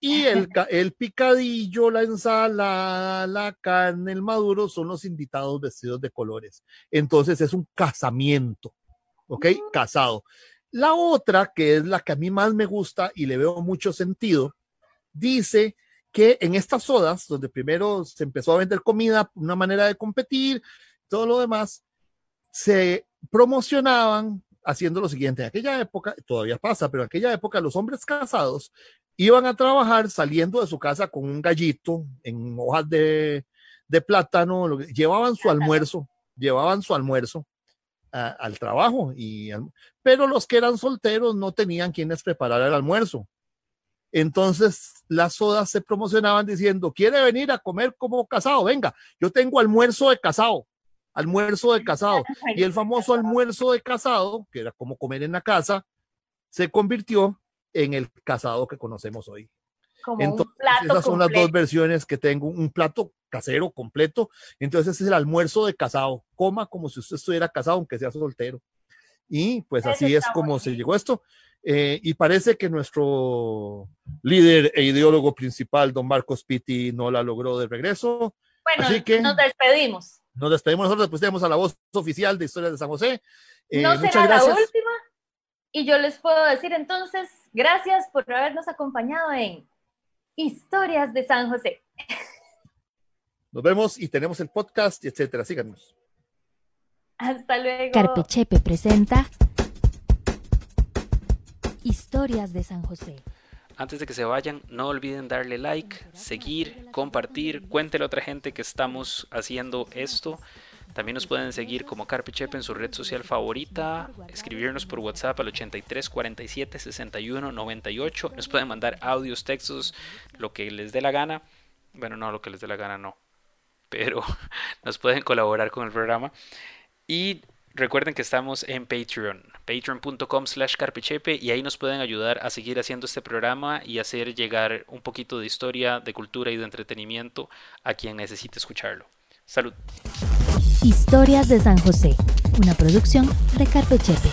y el, el picadillo, la ensalada, la carne, el maduro son los invitados vestidos de colores. Entonces es un casamiento, ¿ok? Casado. La otra, que es la que a mí más me gusta y le veo mucho sentido, dice que en estas sodas, donde primero se empezó a vender comida, una manera de competir, todo lo demás, se promocionaban haciendo lo siguiente. En aquella época, todavía pasa, pero en aquella época los hombres casados iban a trabajar saliendo de su casa con un gallito en hojas de, de plátano, llevaban su almuerzo, llevaban su almuerzo al trabajo. Y, pero los que eran solteros no tenían quienes preparar el almuerzo. Entonces las sodas se promocionaban diciendo, ¿quiere venir a comer como casado? Venga, yo tengo almuerzo de casado, almuerzo de casado. Y el famoso almuerzo de casado, que era como comer en la casa, se convirtió en el casado que conocemos hoy. Entonces, esas son las dos versiones que tengo, un plato casero completo. Entonces, ese es el almuerzo de casado. Coma como si usted estuviera casado, aunque sea soltero. Y pues así es como se llegó esto. Eh, y parece que nuestro líder e ideólogo principal, don Marcos Pitti, no la logró de regreso. Bueno, así que nos despedimos. Nos despedimos nosotros, después tenemos a la voz oficial de Historias de San José. Eh, no será la última. Y yo les puedo decir entonces, gracias por habernos acompañado en Historias de San José. Nos vemos y tenemos el podcast, y etcétera. Síganos. Hasta luego. Carpechepe presenta Historias de San José. Antes de que se vayan, no olviden darle like, seguir, compartir, cuéntele a otra gente que estamos haciendo esto. También nos pueden seguir como Carpechepe en su red social favorita, escribirnos por WhatsApp al 83 47 61 98. Nos pueden mandar audios, textos, lo que les dé la gana. Bueno, no, lo que les dé la gana no. Pero nos pueden colaborar con el programa. Y recuerden que estamos en Patreon, patreon.com slash carpechepe y ahí nos pueden ayudar a seguir haciendo este programa y hacer llegar un poquito de historia, de cultura y de entretenimiento a quien necesite escucharlo. Salud. Historias de San José, una producción de Carpechepe.